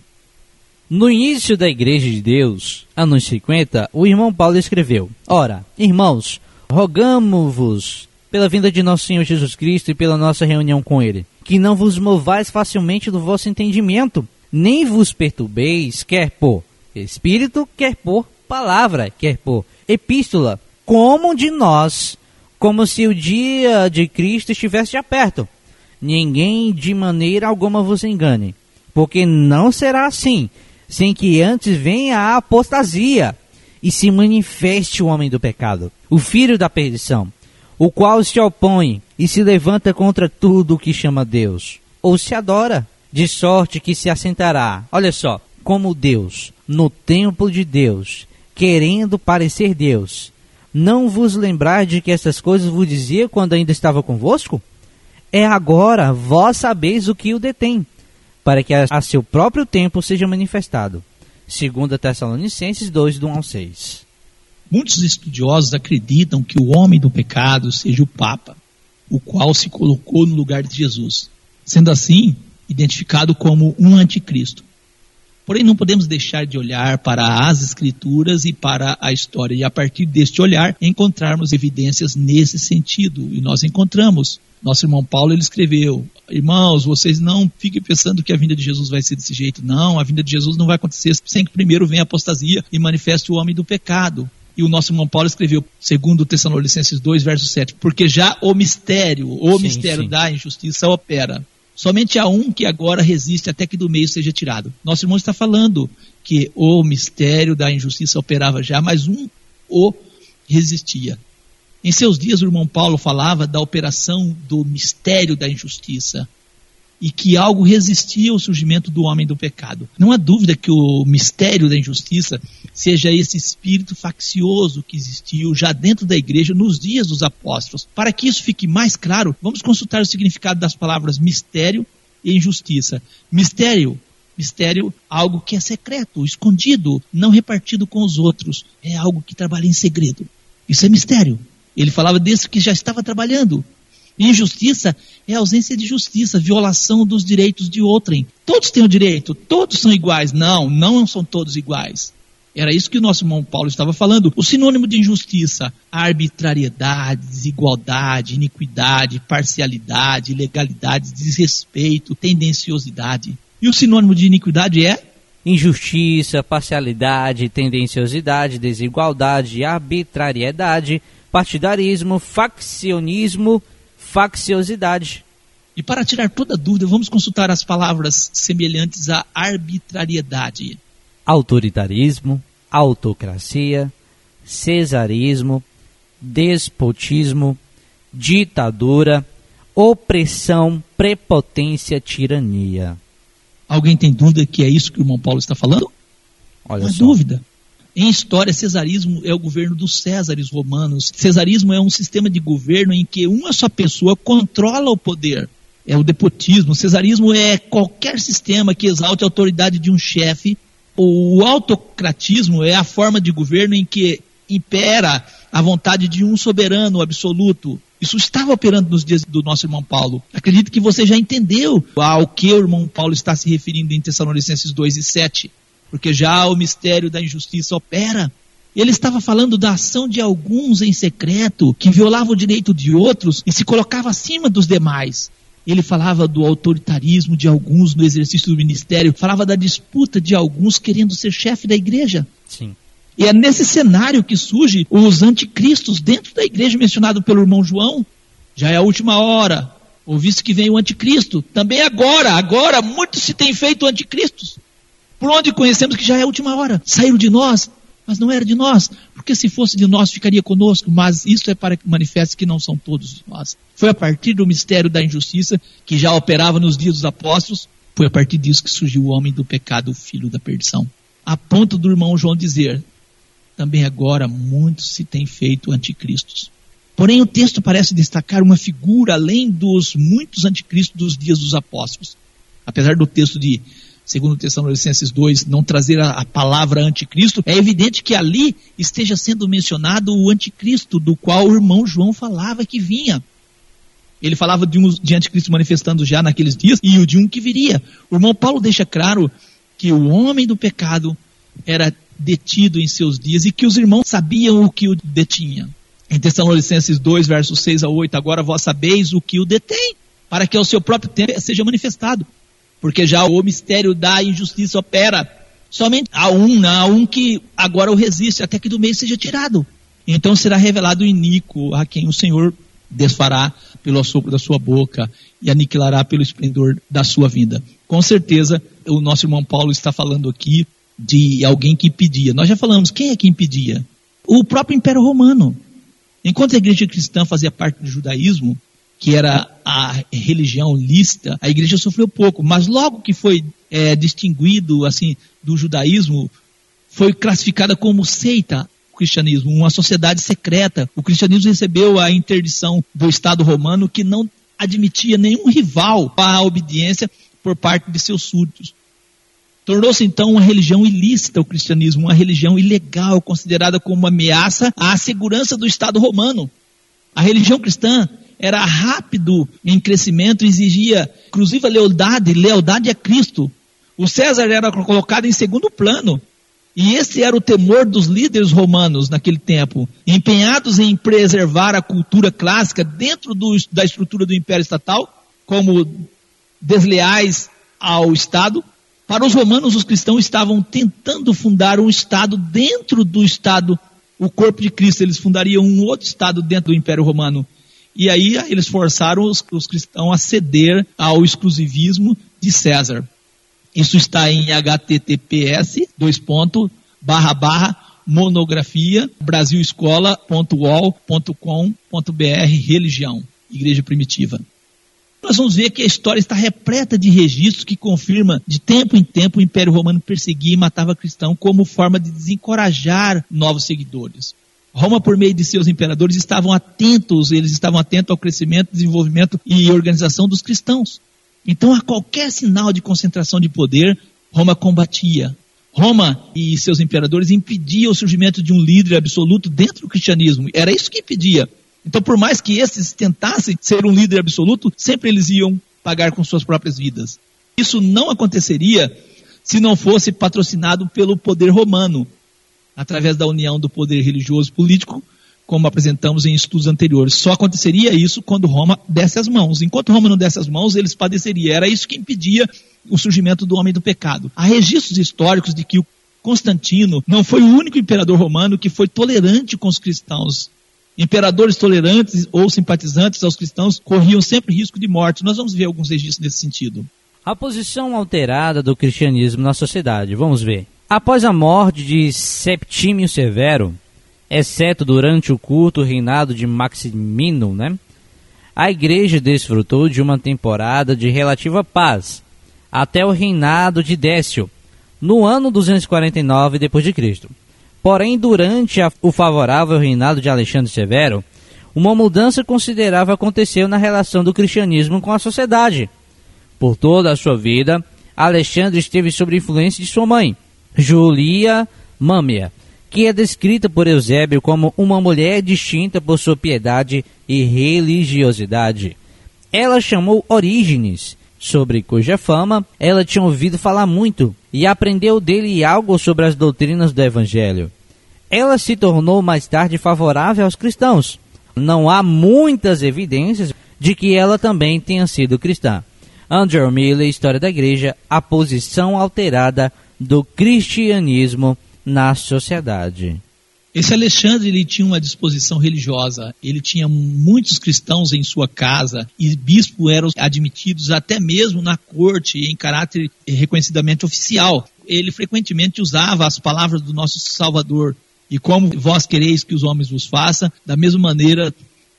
No início da Igreja de Deus, anos 50, o irmão Paulo escreveu: Ora, irmãos, rogamo-vos pela vinda de nosso Senhor Jesus Cristo e pela nossa reunião com Ele, que não vos movais facilmente do vosso entendimento, nem vos perturbeis, quer por espírito, quer por palavra, quer por epístola, como de nós, como se o dia de Cristo estivesse já perto. Ninguém de maneira alguma vos engane, porque não será assim sem que antes venha a apostasia e se manifeste o homem do pecado, o filho da perdição, o qual se opõe e se levanta contra tudo o que chama Deus, ou se adora, de sorte que se assentará, olha só, como Deus, no templo de Deus, querendo parecer Deus. Não vos lembrar de que essas coisas vos dizia quando ainda estava convosco? É agora, vós sabeis o que o detém para que a, seu próprio tempo seja manifestado. 2 Tessalonicenses 2, do 1 ao 6. Muitos estudiosos acreditam que o homem do pecado seja o Papa, o qual se colocou no lugar de Jesus, sendo assim identificado como um anticristo. Porém, não podemos deixar de olhar para as Escrituras e para a história, e a partir deste olhar encontrarmos evidências nesse sentido. E nós encontramos. Nosso irmão Paulo ele escreveu: Irmãos, vocês não fiquem pensando que a vinda de Jesus vai ser desse jeito. Não, a vinda de Jesus não vai acontecer sem que primeiro venha a apostasia e manifeste o homem do pecado. E o nosso irmão Paulo escreveu, segundo Tessalonicenses 2, verso 7, porque já o mistério, o sim, mistério sim. da injustiça opera. Somente há um que agora resiste até que do meio seja tirado. Nosso irmão está falando que o mistério da injustiça operava já, mas um o resistia. Em seus dias, o irmão Paulo falava da operação do mistério da injustiça e que algo resistia ao surgimento do homem do pecado. Não há dúvida que o mistério da injustiça seja esse espírito faccioso que existiu já dentro da igreja nos dias dos apóstolos. Para que isso fique mais claro, vamos consultar o significado das palavras mistério e injustiça. Mistério mistério, algo que é secreto, escondido, não repartido com os outros. É algo que trabalha em segredo. Isso é mistério. Ele falava desse que já estava trabalhando. Injustiça é ausência de justiça, violação dos direitos de outrem. Todos têm o direito, todos são iguais. Não, não são todos iguais. Era isso que o nosso irmão Paulo estava falando. O sinônimo de injustiça, arbitrariedade, desigualdade, iniquidade, parcialidade, ilegalidade, desrespeito, tendenciosidade. E o sinônimo de iniquidade é Injustiça, parcialidade, tendenciosidade, desigualdade, arbitrariedade, partidarismo, faccionismo, facciosidade. E para tirar toda dúvida, vamos consultar as palavras semelhantes à arbitrariedade. autoritarismo, autocracia, cesarismo, despotismo, ditadura, opressão, prepotência, tirania. Alguém tem dúvida que é isso que o irmão Paulo está falando? Olha há só. dúvida. Em história, cesarismo é o governo dos Césares romanos. Cesarismo é um sistema de governo em que uma só pessoa controla o poder. É o despotismo. O cesarismo é qualquer sistema que exalte a autoridade de um chefe. O autocratismo é a forma de governo em que impera a vontade de um soberano absoluto. Isso estava operando nos dias do nosso irmão Paulo. Acredito que você já entendeu ao que o irmão Paulo está se referindo em Tessalonicenses 2 e 7 porque já o mistério da injustiça opera. Ele estava falando da ação de alguns em secreto, que violavam o direito de outros e se colocava acima dos demais. Ele falava do autoritarismo de alguns no exercício do ministério, falava da disputa de alguns querendo ser chefe da igreja. Sim. E é nesse cenário que surge os anticristos dentro da igreja mencionado pelo irmão João. Já é a última hora. Ouviste que vem o anticristo. Também agora, agora, muito se tem feito anticristos. Por onde conhecemos que já é a última hora. Saíram de nós, mas não era de nós. Porque se fosse de nós, ficaria conosco. Mas isso é para que manifeste que não são todos nós. Foi a partir do mistério da injustiça, que já operava nos dias dos apóstolos, foi a partir disso que surgiu o homem do pecado, o filho da perdição. A ponto do irmão João dizer, também agora muitos se têm feito anticristos. Porém, o texto parece destacar uma figura além dos muitos anticristos dos dias dos apóstolos. Apesar do texto de segundo Tessalonicenses 2, não trazer a, a, palavra anticristo, é evidente que ali esteja sendo mencionado o anticristo, do qual o irmão João falava que vinha. Ele falava de um de anticristo manifestando já naqueles dias e o de um que viria. O irmão Paulo deixa claro que o homem do pecado era detido em seus dias e que os irmãos sabiam o que o detinha. Em Tessalonicenses 2, versos 6 a 8, agora vós sabeis o que o detém, para que ao seu próprio tempo seja manifestado porque já o mistério da injustiça opera. Somente há um, há um que agora o resiste, até que do meio seja tirado. Então será revelado o iníquo, a quem o Senhor desfará pelo assopro da sua boca e aniquilará pelo esplendor da sua vinda. Com certeza, o nosso irmão Paulo está falando aqui de alguém que impedia. Nós já falamos, quem é que impedia? O próprio Império Romano. Enquanto a igreja cristã fazia parte do judaísmo, que era a religião lícita, a igreja sofreu pouco, mas logo que foi é, distinguido assim do judaísmo, foi classificada como seita o cristianismo, uma sociedade secreta. O cristianismo recebeu a interdição do Estado romano que não admitia nenhum rival à obediência por parte de seus súditos. Tornou-se então uma religião ilícita o cristianismo, uma religião ilegal, considerada como uma ameaça à segurança do Estado romano. A religião cristã era rápido em crescimento, exigia inclusive a lealdade, lealdade a Cristo. O César era colocado em segundo plano. E esse era o temor dos líderes romanos naquele tempo, empenhados em preservar a cultura clássica dentro do, da estrutura do império estatal, como desleais ao Estado. Para os romanos, os cristãos estavam tentando fundar um Estado dentro do Estado, o corpo de Cristo. Eles fundariam um outro Estado dentro do Império Romano. E aí eles forçaram os, os cristãos a ceder ao exclusivismo de César. Isso está em https dois pontos, barra barra monografia brasilescola.uol.com.br religião, igreja primitiva. Nós vamos ver que a história está repleta de registros que confirma de tempo em tempo o Império Romano perseguia e matava cristãos como forma de desencorajar novos seguidores. Roma, por meio de seus imperadores, estavam atentos, eles estavam atentos ao crescimento, desenvolvimento e organização dos cristãos. Então, a qualquer sinal de concentração de poder, Roma combatia. Roma e seus imperadores impediam o surgimento de um líder absoluto dentro do cristianismo. Era isso que impedia. Então, por mais que esses tentassem ser um líder absoluto, sempre eles iam pagar com suas próprias vidas. Isso não aconteceria se não fosse patrocinado pelo poder romano, através da união do poder religioso político, como apresentamos em estudos anteriores. Só aconteceria isso quando Roma desse as mãos. Enquanto Roma não desse as mãos, eles padeceriam. Era isso que impedia o surgimento do homem do pecado. Há registros históricos de que o Constantino não foi o único imperador romano que foi tolerante com os cristãos. Imperadores tolerantes ou simpatizantes aos cristãos corriam sempre risco de morte. Nós vamos ver alguns registros nesse sentido. A posição alterada do cristianismo na sociedade, vamos ver. Após a morte de Septímio Severo, exceto durante o curto reinado de Maximino, né? A igreja desfrutou de uma temporada de relativa paz, até o reinado de Décio, no ano 249 d.C. Porém, durante a, o favorável reinado de Alexandre Severo, uma mudança considerável aconteceu na relação do cristianismo com a sociedade. Por toda a sua vida, Alexandre esteve sob influência de sua mãe, Julia Mâmia, que é descrita por Eusébio como uma mulher distinta por sua piedade e religiosidade. Ela chamou Orígenes, sobre cuja fama ela tinha ouvido falar muito e aprendeu dele algo sobre as doutrinas do Evangelho. Ela se tornou mais tarde favorável aos cristãos. Não há muitas evidências de que ela também tenha sido cristã. Andrew Miller, História da Igreja, a posição alterada do cristianismo na sociedade. Esse Alexandre ele tinha uma disposição religiosa, ele tinha muitos cristãos em sua casa e bispos eram admitidos até mesmo na corte em caráter reconhecidamente oficial. Ele frequentemente usava as palavras do nosso Salvador e como vós quereis que os homens vos façam, da mesma maneira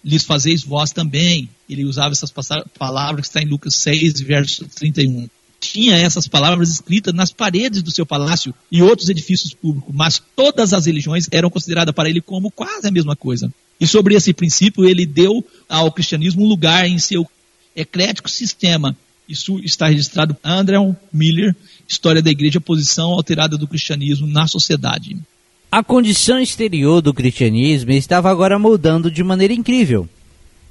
lhes fazeis vós também. Ele usava essas palavras que está em Lucas 6, verso 31 tinha essas palavras escritas nas paredes do seu palácio e outros edifícios públicos, mas todas as religiões eram consideradas para ele como quase a mesma coisa. E sobre esse princípio, ele deu ao cristianismo um lugar em seu eclético sistema. Isso está registrado André Miller, História da Igreja, Posição Alterada do Cristianismo na Sociedade. A condição exterior do cristianismo estava agora mudando de maneira incrível,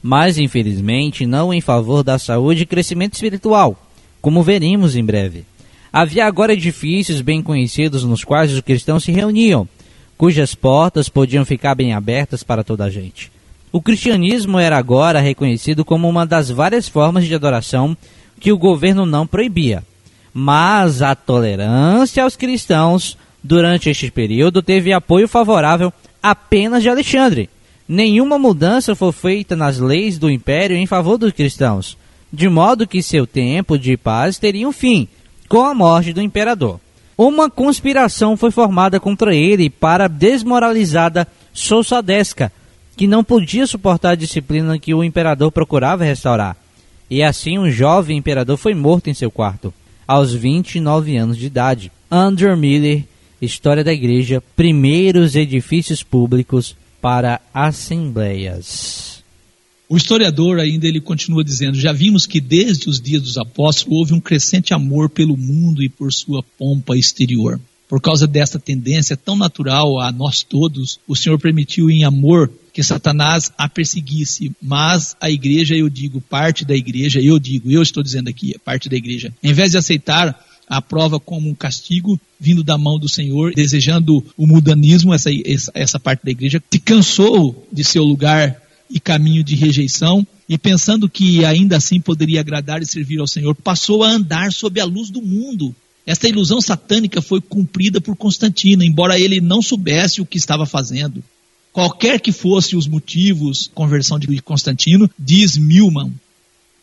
mas infelizmente não em favor da saúde e crescimento espiritual como veremos em breve. Havia agora edifícios bem conhecidos nos quais os cristãos se reuniam, cujas portas podiam ficar bem abertas para toda a gente. O cristianismo era agora reconhecido como uma das várias formas de adoração que o governo não proibia. Mas a tolerância aos cristãos durante este período teve apoio favorável apenas de Alexandre. Nenhuma mudança foi feita nas leis do império em favor dos cristãos de modo que seu tempo de paz teria um fim, com a morte do imperador. Uma conspiração foi formada contra ele para a desmoralizada Solsadesca, que não podia suportar a disciplina que o imperador procurava restaurar. E assim um jovem imperador foi morto em seu quarto, aos 29 anos de idade. Andrew Miller, História da Igreja, primeiros edifícios públicos para assembleias. O historiador ainda ele continua dizendo: já vimos que desde os dias dos apóstolos houve um crescente amor pelo mundo e por sua pompa exterior. Por causa desta tendência tão natural a nós todos, o Senhor permitiu em amor que Satanás a perseguisse, mas a igreja, eu digo, parte da igreja, eu digo, eu estou dizendo aqui, parte da igreja, em vez de aceitar a prova como um castigo vindo da mão do Senhor, desejando o mudanismo, essa, essa, essa parte da igreja, se cansou de seu lugar e caminho de rejeição, e pensando que ainda assim poderia agradar e servir ao Senhor, passou a andar sob a luz do mundo. Esta ilusão satânica foi cumprida por Constantino, embora ele não soubesse o que estava fazendo. Qualquer que fosse os motivos conversão de Constantino, diz Milman.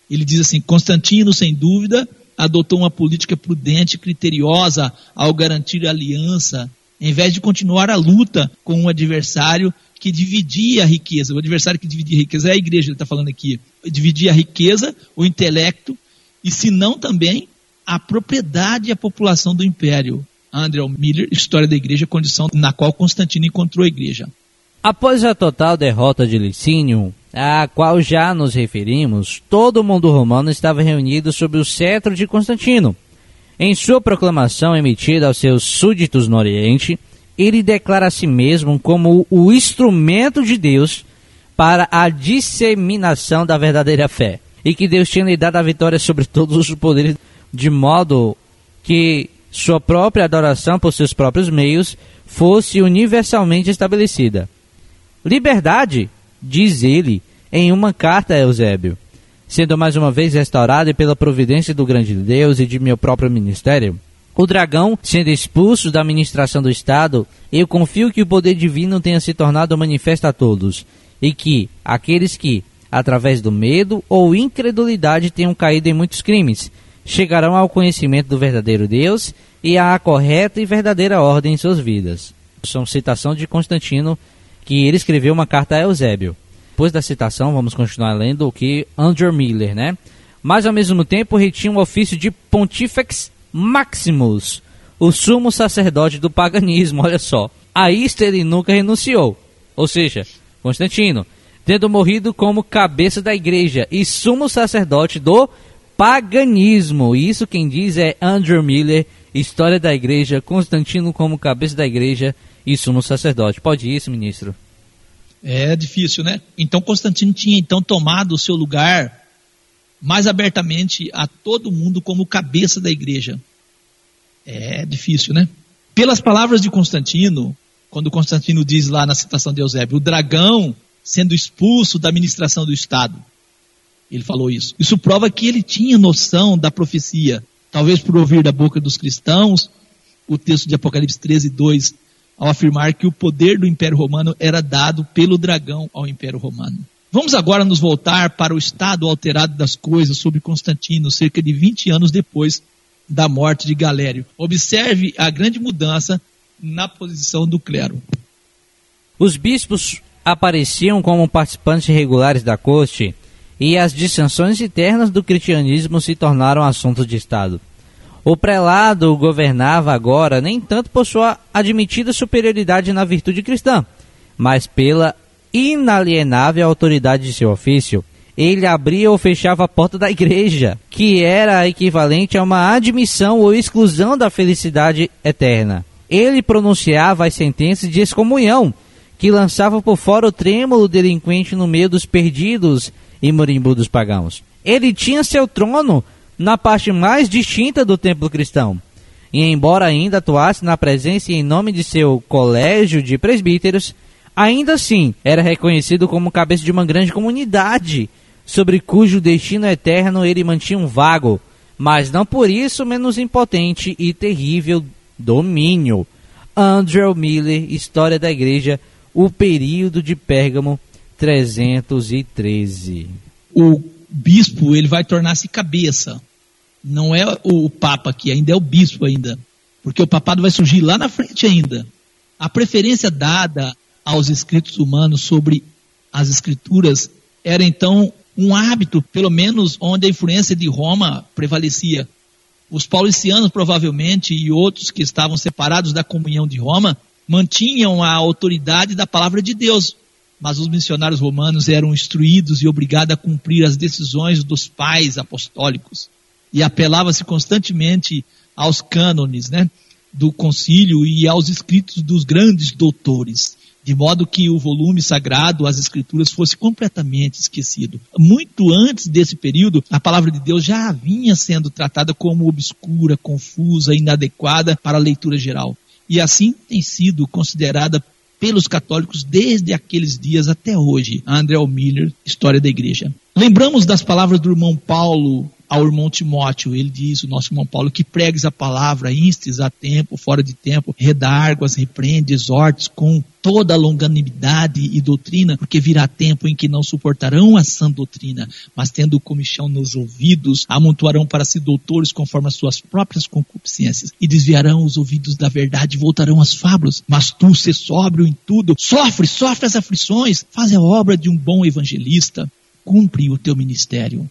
Ele diz assim: Constantino, sem dúvida, adotou uma política prudente e criteriosa ao garantir a aliança, em vez de continuar a luta com um adversário que dividia a riqueza. O adversário que dividia a riqueza é a igreja, ele está falando aqui. Dividia a riqueza, o intelecto, e se não também a propriedade e a população do império. André Miller, História da Igreja, condição na qual Constantino encontrou a igreja. Após a total derrota de Licínio, a qual já nos referimos, todo o mundo romano estava reunido sob o cetro de Constantino. Em sua proclamação emitida aos seus súditos no Oriente, ele declara a si mesmo como o instrumento de Deus para a disseminação da verdadeira fé. E que Deus tinha lhe dado a vitória sobre todos os poderes, de modo que sua própria adoração por seus próprios meios fosse universalmente estabelecida. Liberdade, diz ele em uma carta a Eusébio, sendo mais uma vez restaurada pela providência do grande Deus e de meu próprio ministério. O dragão, sendo expulso da administração do Estado, eu confio que o poder divino tenha se tornado manifesto a todos, e que aqueles que, através do medo ou incredulidade, tenham caído em muitos crimes, chegarão ao conhecimento do verdadeiro Deus e à correta e verdadeira ordem em suas vidas. São citação de Constantino, que ele escreveu uma carta a Eusébio. Depois da citação, vamos continuar lendo o que Andrew Miller, né? Mas ao mesmo tempo retinha o ofício de Pontifex Maximus, o sumo sacerdote do paganismo, olha só. A isto ele nunca renunciou. Ou seja, Constantino, tendo morrido como cabeça da igreja e sumo sacerdote do paganismo. Isso quem diz é Andrew Miller, História da Igreja, Constantino como cabeça da igreja e sumo sacerdote. Pode isso, ministro? É difícil, né? Então Constantino tinha então tomado o seu lugar mais abertamente a todo mundo como cabeça da igreja. É difícil, né? Pelas palavras de Constantino, quando Constantino diz lá na citação de Eusébio, o dragão sendo expulso da administração do Estado. Ele falou isso. Isso prova que ele tinha noção da profecia. Talvez por ouvir da boca dos cristãos o texto de Apocalipse 13, 2, ao afirmar que o poder do Império Romano era dado pelo dragão ao Império Romano. Vamos agora nos voltar para o estado alterado das coisas sobre Constantino, cerca de 20 anos depois da morte de Galério. Observe a grande mudança na posição do clero. Os bispos apareciam como participantes regulares da corte e as dissensões internas do cristianismo se tornaram assuntos de Estado. O prelado governava agora nem tanto por sua admitida superioridade na virtude cristã, mas pela inalienável autoridade de seu ofício. Ele abria ou fechava a porta da igreja, que era equivalente a uma admissão ou exclusão da felicidade eterna. Ele pronunciava as sentenças de excomunhão, que lançava por fora o trêmulo delinquente no meio dos perdidos e moribundos pagãos. Ele tinha seu trono na parte mais distinta do templo cristão. E embora ainda atuasse na presença e em nome de seu colégio de presbíteros, ainda assim era reconhecido como cabeça de uma grande comunidade, sobre cujo destino eterno ele mantinha um vago, mas não por isso menos impotente e terrível domínio. Andrew Miller, História da Igreja, o período de Pérgamo 313. O bispo ele vai tornar-se cabeça. Não é o papa que ainda é o bispo ainda, porque o papado vai surgir lá na frente ainda. A preferência dada aos escritos humanos sobre as escrituras era então um hábito, pelo menos onde a influência de Roma prevalecia. Os paulicianos, provavelmente, e outros que estavam separados da comunhão de Roma, mantinham a autoridade da palavra de Deus, mas os missionários romanos eram instruídos e obrigados a cumprir as decisões dos pais apostólicos. E apelava-se constantemente aos cânones né, do concílio e aos escritos dos grandes doutores, de modo que o volume sagrado, as escrituras, fosse completamente esquecido. Muito antes desse período, a palavra de Deus já vinha sendo tratada como obscura, confusa, inadequada para a leitura geral. E assim tem sido considerada pelos católicos desde aqueles dias até hoje. André Miller, História da Igreja. Lembramos das palavras do irmão Paulo ao irmão Timóteo. Ele diz, o nosso irmão Paulo, que pregues a palavra, instes a tempo, fora de tempo, redarguas, repreende, exortes com toda a longanimidade e doutrina, porque virá tempo em que não suportarão a sã doutrina, mas tendo comichão nos ouvidos, amontoarão para si doutores conforme as suas próprias concupiscências, e desviarão os ouvidos da verdade e voltarão às fábulas. Mas tu, se sóbrio em tudo, sofre, sofre as aflições, faz a obra de um bom evangelista, cumpre o teu ministério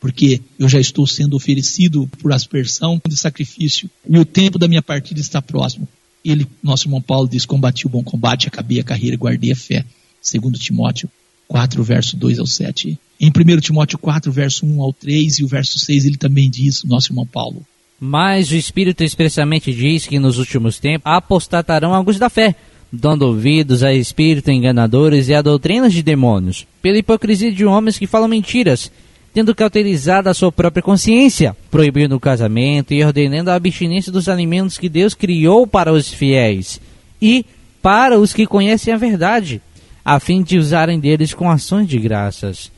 porque eu já estou sendo oferecido por aspersão de sacrifício e o tempo da minha partida está próximo. Ele, nosso irmão Paulo diz: Combati o bom combate, acabei a carreira, guardei a fé. Segundo Timóteo 4, verso 2 ao 7. Em 1 Timóteo 4, verso 1 ao 3 e o verso 6, ele também diz, nosso irmão Paulo. Mas o Espírito expressamente diz que nos últimos tempos apostatarão alguns da fé, dando ouvidos a espíritos enganadores e a doutrinas de demônios, pela hipocrisia de homens que falam mentiras, tendo cauterizado a sua própria consciência, proibindo o casamento e ordenando a abstinência dos alimentos que Deus criou para os fiéis e para os que conhecem a verdade, a fim de usarem deles com ações de graças.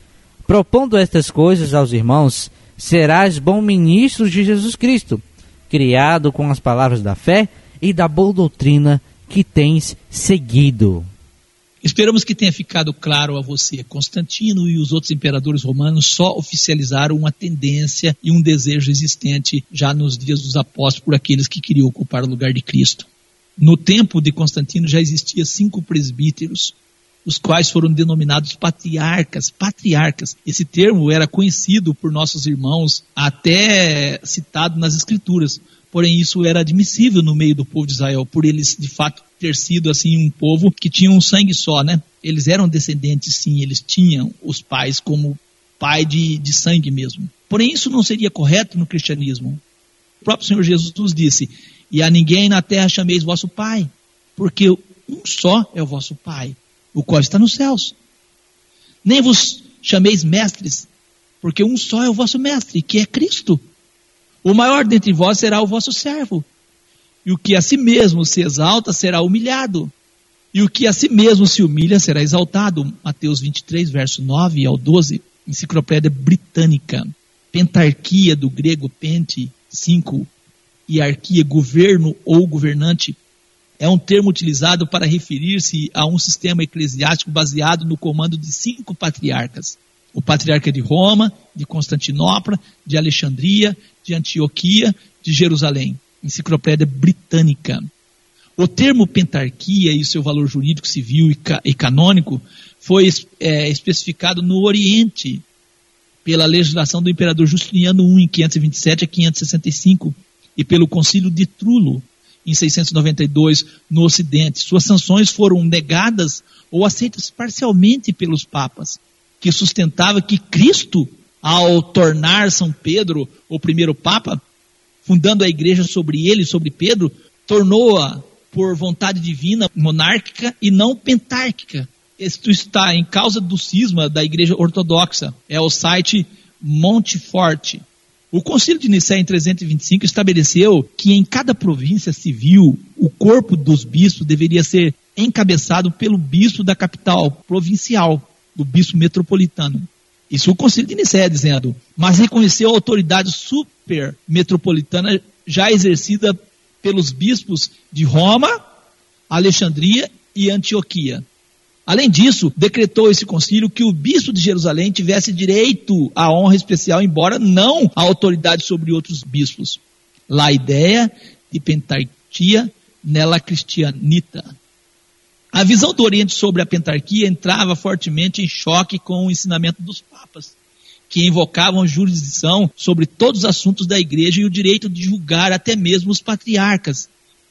Propondo estas coisas aos irmãos, serás bom ministro de Jesus Cristo, criado com as palavras da fé e da boa doutrina que tens seguido. Esperamos que tenha ficado claro a você. Constantino e os outros imperadores romanos só oficializaram uma tendência e um desejo existente já nos dias dos apóstolos por aqueles que queriam ocupar o lugar de Cristo. No tempo de Constantino já existia cinco presbíteros, os quais foram denominados patriarcas. Patriarcas. Esse termo era conhecido por nossos irmãos, até citado nas Escrituras. Porém, isso era admissível no meio do povo de Israel, por eles de fato ter sido assim um povo que tinha um sangue só, né? Eles eram descendentes, sim, eles tinham os pais como pai de, de sangue mesmo. Porém, isso não seria correto no cristianismo. O próprio Senhor Jesus disse: E a ninguém na terra chameis vosso pai, porque um só é o vosso pai, o qual está nos céus. Nem vos chameis mestres, porque um só é o vosso mestre, que é Cristo. O maior dentre vós será o vosso servo. E o que a si mesmo se exalta será humilhado. E o que a si mesmo se humilha será exaltado. Mateus 23, verso 9 ao 12, enciclopédia britânica. Pentarquia, do grego pente, 5, hierarquia, governo ou governante, é um termo utilizado para referir-se a um sistema eclesiástico baseado no comando de cinco patriarcas. O patriarca de Roma, de Constantinopla, de Alexandria, de Antioquia, de Jerusalém. Enciclopédia Britânica. O termo pentarquia e seu valor jurídico, civil e, ca e canônico foi é, especificado no Oriente pela legislação do imperador Justiniano I em 527 a 565 e pelo Concílio de Trulo em 692 no Ocidente. Suas sanções foram negadas ou aceitas parcialmente pelos papas, que sustentava que Cristo, ao tornar São Pedro o primeiro papa, fundando a igreja sobre ele, sobre Pedro, tornou-a por vontade divina monárquica e não pentárquica. Isto está em causa do cisma da igreja ortodoxa. É o site Monteforte. O Concílio de Nicéia em 325 estabeleceu que em cada província civil o corpo dos bispos deveria ser encabeçado pelo bispo da capital provincial, do bispo metropolitano. Isso o Concílio de Nicéia dizendo, mas reconheceu a autoridade super metropolitana já exercida pelos bispos de Roma, Alexandria e Antioquia. Além disso, decretou esse concílio que o bispo de Jerusalém tivesse direito à honra especial, embora não à autoridade sobre outros bispos. La ideia de pentarquia nela cristianita. A visão do Oriente sobre a pentarquia entrava fortemente em choque com o ensinamento dos papas, que invocavam jurisdição sobre todos os assuntos da igreja e o direito de julgar até mesmo os patriarcas.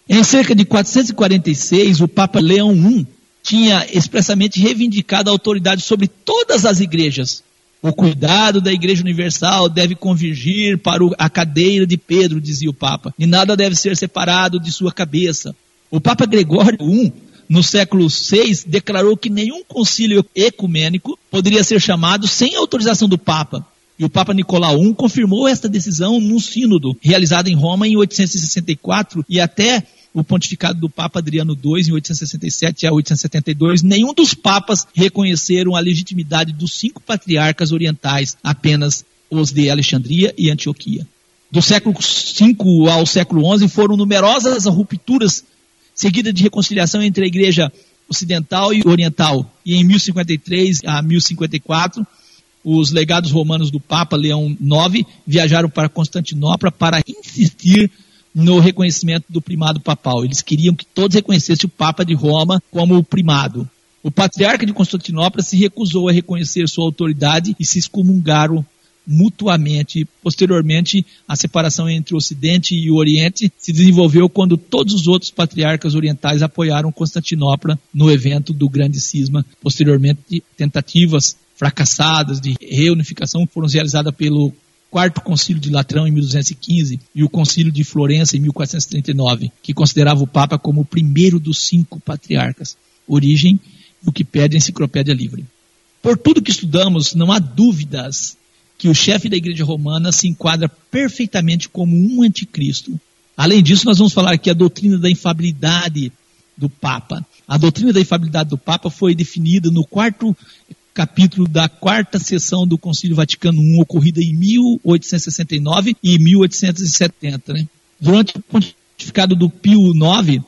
Em cerca de 446, o Papa Leão I tinha expressamente reivindicado a autoridade sobre todas as igrejas. O cuidado da Igreja Universal deve convergir para a cadeira de Pedro, dizia o Papa, e nada deve ser separado de sua cabeça. O Papa Gregório I, no século VI, declarou que nenhum concílio ecumênico poderia ser chamado sem autorização do Papa. E o Papa Nicolau I confirmou esta decisão num sínodo realizado em Roma em 864 e até o pontificado do Papa Adriano II, em 867 a 872, nenhum dos papas reconheceram a legitimidade dos cinco patriarcas orientais, apenas os de Alexandria e Antioquia. Do século V ao século XI foram numerosas rupturas seguidas de reconciliação entre a igreja ocidental e oriental. E em 1053 a 1054, os legados romanos do Papa Leão IX viajaram para Constantinopla para insistir no reconhecimento do primado papal. Eles queriam que todos reconhecessem o Papa de Roma como o primado. O patriarca de Constantinopla se recusou a reconhecer sua autoridade e se excomungaram mutuamente. Posteriormente, a separação entre o Ocidente e o Oriente se desenvolveu quando todos os outros patriarcas orientais apoiaram Constantinopla no evento do Grande Cisma. Posteriormente, tentativas fracassadas de reunificação foram realizadas pelo quarto concílio de Latrão em 1215 e o concílio de Florença em 1439, que considerava o Papa como o primeiro dos cinco patriarcas. Origem, o que pede a Enciclopédia Livre. Por tudo que estudamos, não há dúvidas que o chefe da Igreja Romana se enquadra perfeitamente como um anticristo. Além disso, nós vamos falar aqui a doutrina da infabilidade do Papa. A doutrina da infabilidade do Papa foi definida no quarto capítulo da quarta sessão do Concílio Vaticano I, ocorrida em 1869 e 1870. Né? Durante o pontificado do Pio IX,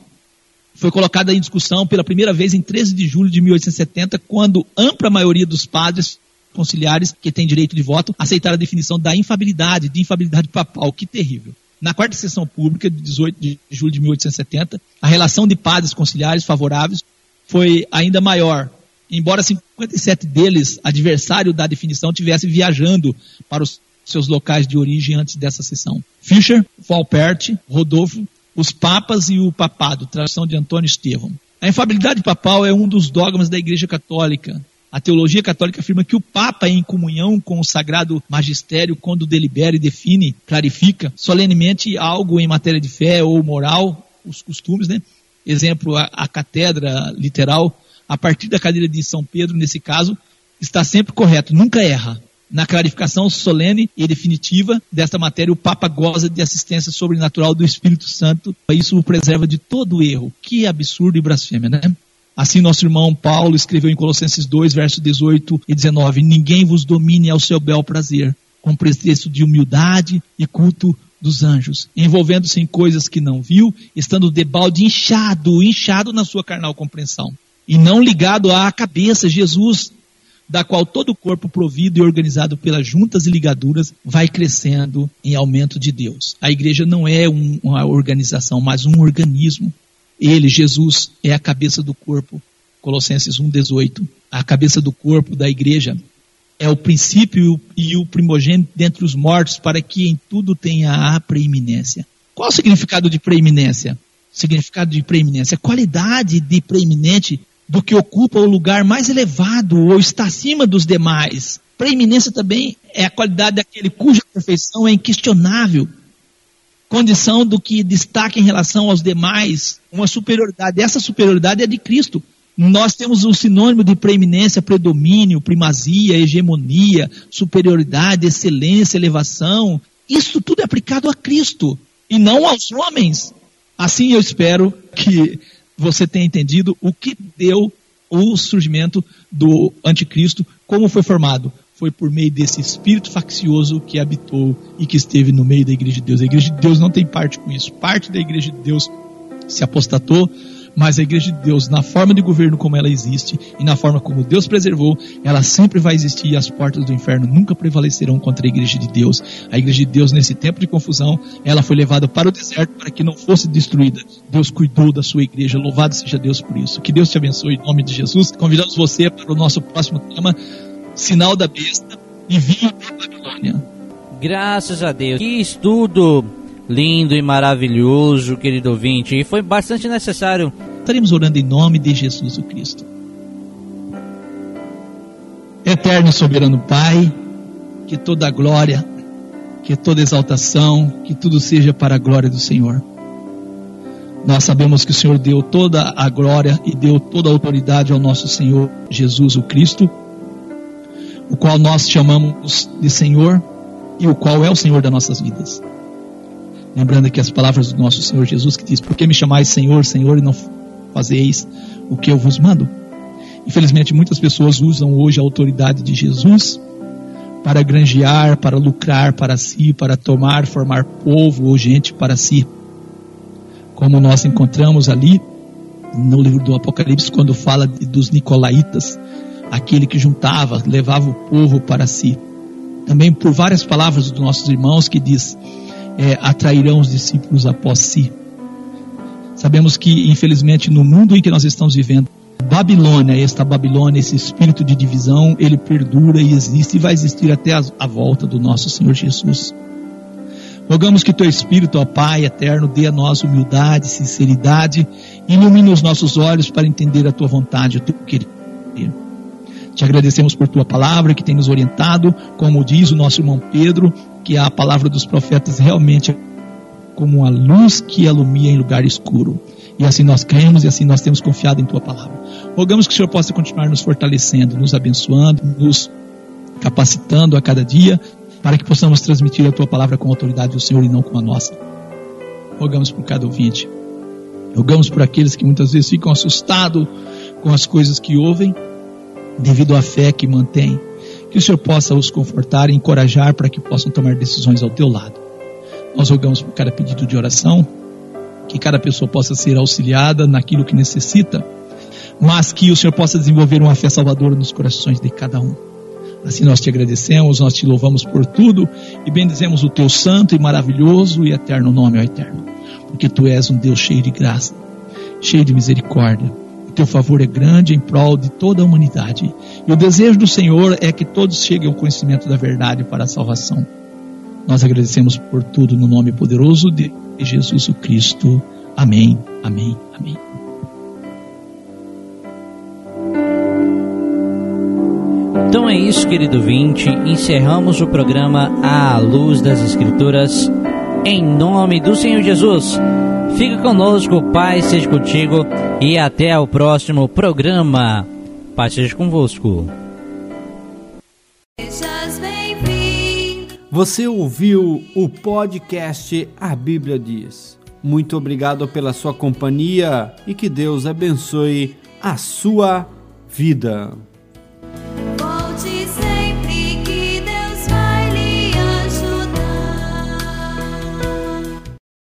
foi colocada em discussão pela primeira vez em 13 de julho de 1870, quando ampla maioria dos padres conciliares que têm direito de voto aceitaram a definição da infabilidade, de infabilidade papal. Que terrível. Na quarta sessão pública, de 18 de julho de 1870, a relação de padres conciliares favoráveis foi ainda maior, embora 57 deles, adversário da definição, tivessem viajando para os seus locais de origem antes dessa sessão. Fischer, Valpert, Rodolfo os papas e o papado, tradução de Antônio Estevão. A infabilidade papal é um dos dogmas da Igreja Católica. A teologia católica afirma que o Papa em comunhão com o sagrado magistério quando delibera e define, clarifica solenemente algo em matéria de fé ou moral, os costumes, né? Exemplo, a, a catedra literal, a partir da cadeira de São Pedro, nesse caso, está sempre correto, nunca erra. Na clarificação solene e definitiva desta matéria, o Papa goza de assistência sobrenatural do Espírito Santo. Isso o preserva de todo erro. Que absurdo e blasfêmia, né? Assim, nosso irmão Paulo escreveu em Colossenses 2, versos 18 e 19: Ninguém vos domine ao seu bel prazer, com pretexto de humildade e culto dos anjos, envolvendo-se em coisas que não viu, estando debalde inchado, inchado na sua carnal compreensão, e não ligado à cabeça, Jesus, da qual todo o corpo provido e organizado pelas juntas e ligaduras vai crescendo em aumento de Deus. A igreja não é um, uma organização, mas um organismo. Ele, Jesus, é a cabeça do corpo. Colossenses 1,18. A cabeça do corpo da igreja é o princípio e o primogênito dentre os mortos, para que em tudo tenha a preeminência. Qual o significado de preeminência? Significado de preeminência, qualidade de preeminente do que ocupa o lugar mais elevado ou está acima dos demais. Preeminência também é a qualidade daquele cuja perfeição é inquestionável. Condição do que destaca em relação aos demais, uma superioridade. Essa superioridade é de Cristo. Nós temos o sinônimo de preeminência, predomínio, primazia, hegemonia, superioridade, excelência, elevação. Isso tudo é aplicado a Cristo e não aos homens. Assim eu espero que você tenha entendido o que deu o surgimento do anticristo, como foi formado. Foi por meio desse espírito faccioso que habitou e que esteve no meio da igreja de Deus. A igreja de Deus não tem parte com isso. Parte da igreja de Deus se apostatou, mas a igreja de Deus, na forma de governo como ela existe e na forma como Deus preservou, ela sempre vai existir e as portas do inferno nunca prevalecerão contra a igreja de Deus. A igreja de Deus, nesse tempo de confusão, ela foi levada para o deserto para que não fosse destruída. Deus cuidou da sua igreja. Louvado seja Deus por isso. Que Deus te abençoe em nome de Jesus. Convidamos você para o nosso próximo tema, Sinal da Besta e Vinho da Babilônia. Graças a Deus. Que estudo lindo e maravilhoso, querido ouvinte. E foi bastante necessário. Estaremos orando em nome de Jesus o Cristo. Eterno e soberano Pai, que toda a glória, que toda exaltação, que tudo seja para a glória do Senhor. Nós sabemos que o Senhor deu toda a glória e deu toda a autoridade ao nosso Senhor Jesus o Cristo, o qual nós chamamos de Senhor e o qual é o Senhor das nossas vidas. Lembrando aqui as palavras do nosso Senhor Jesus que diz: Por que me chamais Senhor, Senhor, e não fazeis o que eu vos mando? Infelizmente, muitas pessoas usam hoje a autoridade de Jesus para granjear, para lucrar para si, para tomar, formar povo ou gente para si. Como nós encontramos ali no livro do Apocalipse, quando fala dos Nicolaitas, aquele que juntava, levava o povo para si. Também por várias palavras dos nossos irmãos que diz: é, atrairão os discípulos após si. Sabemos que, infelizmente, no mundo em que nós estamos vivendo, Babilônia, esta Babilônia, esse espírito de divisão, ele perdura e existe e vai existir até a, a volta do nosso Senhor Jesus. Rogamos que teu Espírito, ó Pai eterno, dê a nós humildade, sinceridade, ilumine os nossos olhos para entender a tua vontade, o teu querer. Te agradecemos por tua palavra que tem nos orientado, como diz o nosso irmão Pedro, que a palavra dos profetas realmente é como uma luz que alumia em lugar escuro. E assim nós cremos e assim nós temos confiado em tua palavra. Rogamos que o Senhor possa continuar nos fortalecendo, nos abençoando, nos capacitando a cada dia, para que possamos transmitir a tua palavra com a autoridade do Senhor e não com a nossa. Rogamos por cada ouvinte. Rogamos por aqueles que muitas vezes ficam assustados com as coisas que ouvem, devido à fé que mantêm. Que o Senhor possa os confortar e encorajar para que possam tomar decisões ao teu lado. Nós rogamos por cada pedido de oração, que cada pessoa possa ser auxiliada naquilo que necessita, mas que o Senhor possa desenvolver uma fé salvadora nos corações de cada um. Assim nós te agradecemos, nós te louvamos por tudo e bendizemos o teu santo e maravilhoso e eterno nome, ó Eterno, porque tu és um Deus cheio de graça, cheio de misericórdia. Teu favor é grande em prol de toda a humanidade. E o desejo do Senhor é que todos cheguem ao conhecimento da verdade para a salvação. Nós agradecemos por tudo no nome poderoso de Jesus Cristo. Amém, amém, amém. Então é isso, querido vinte. Encerramos o programa À Luz das Escrituras. Em nome do Senhor Jesus. Fica conosco, Pai seja contigo e até o próximo programa. Pai seja convosco. Você ouviu o podcast A Bíblia Diz. Muito obrigado pela sua companhia e que Deus abençoe a sua vida.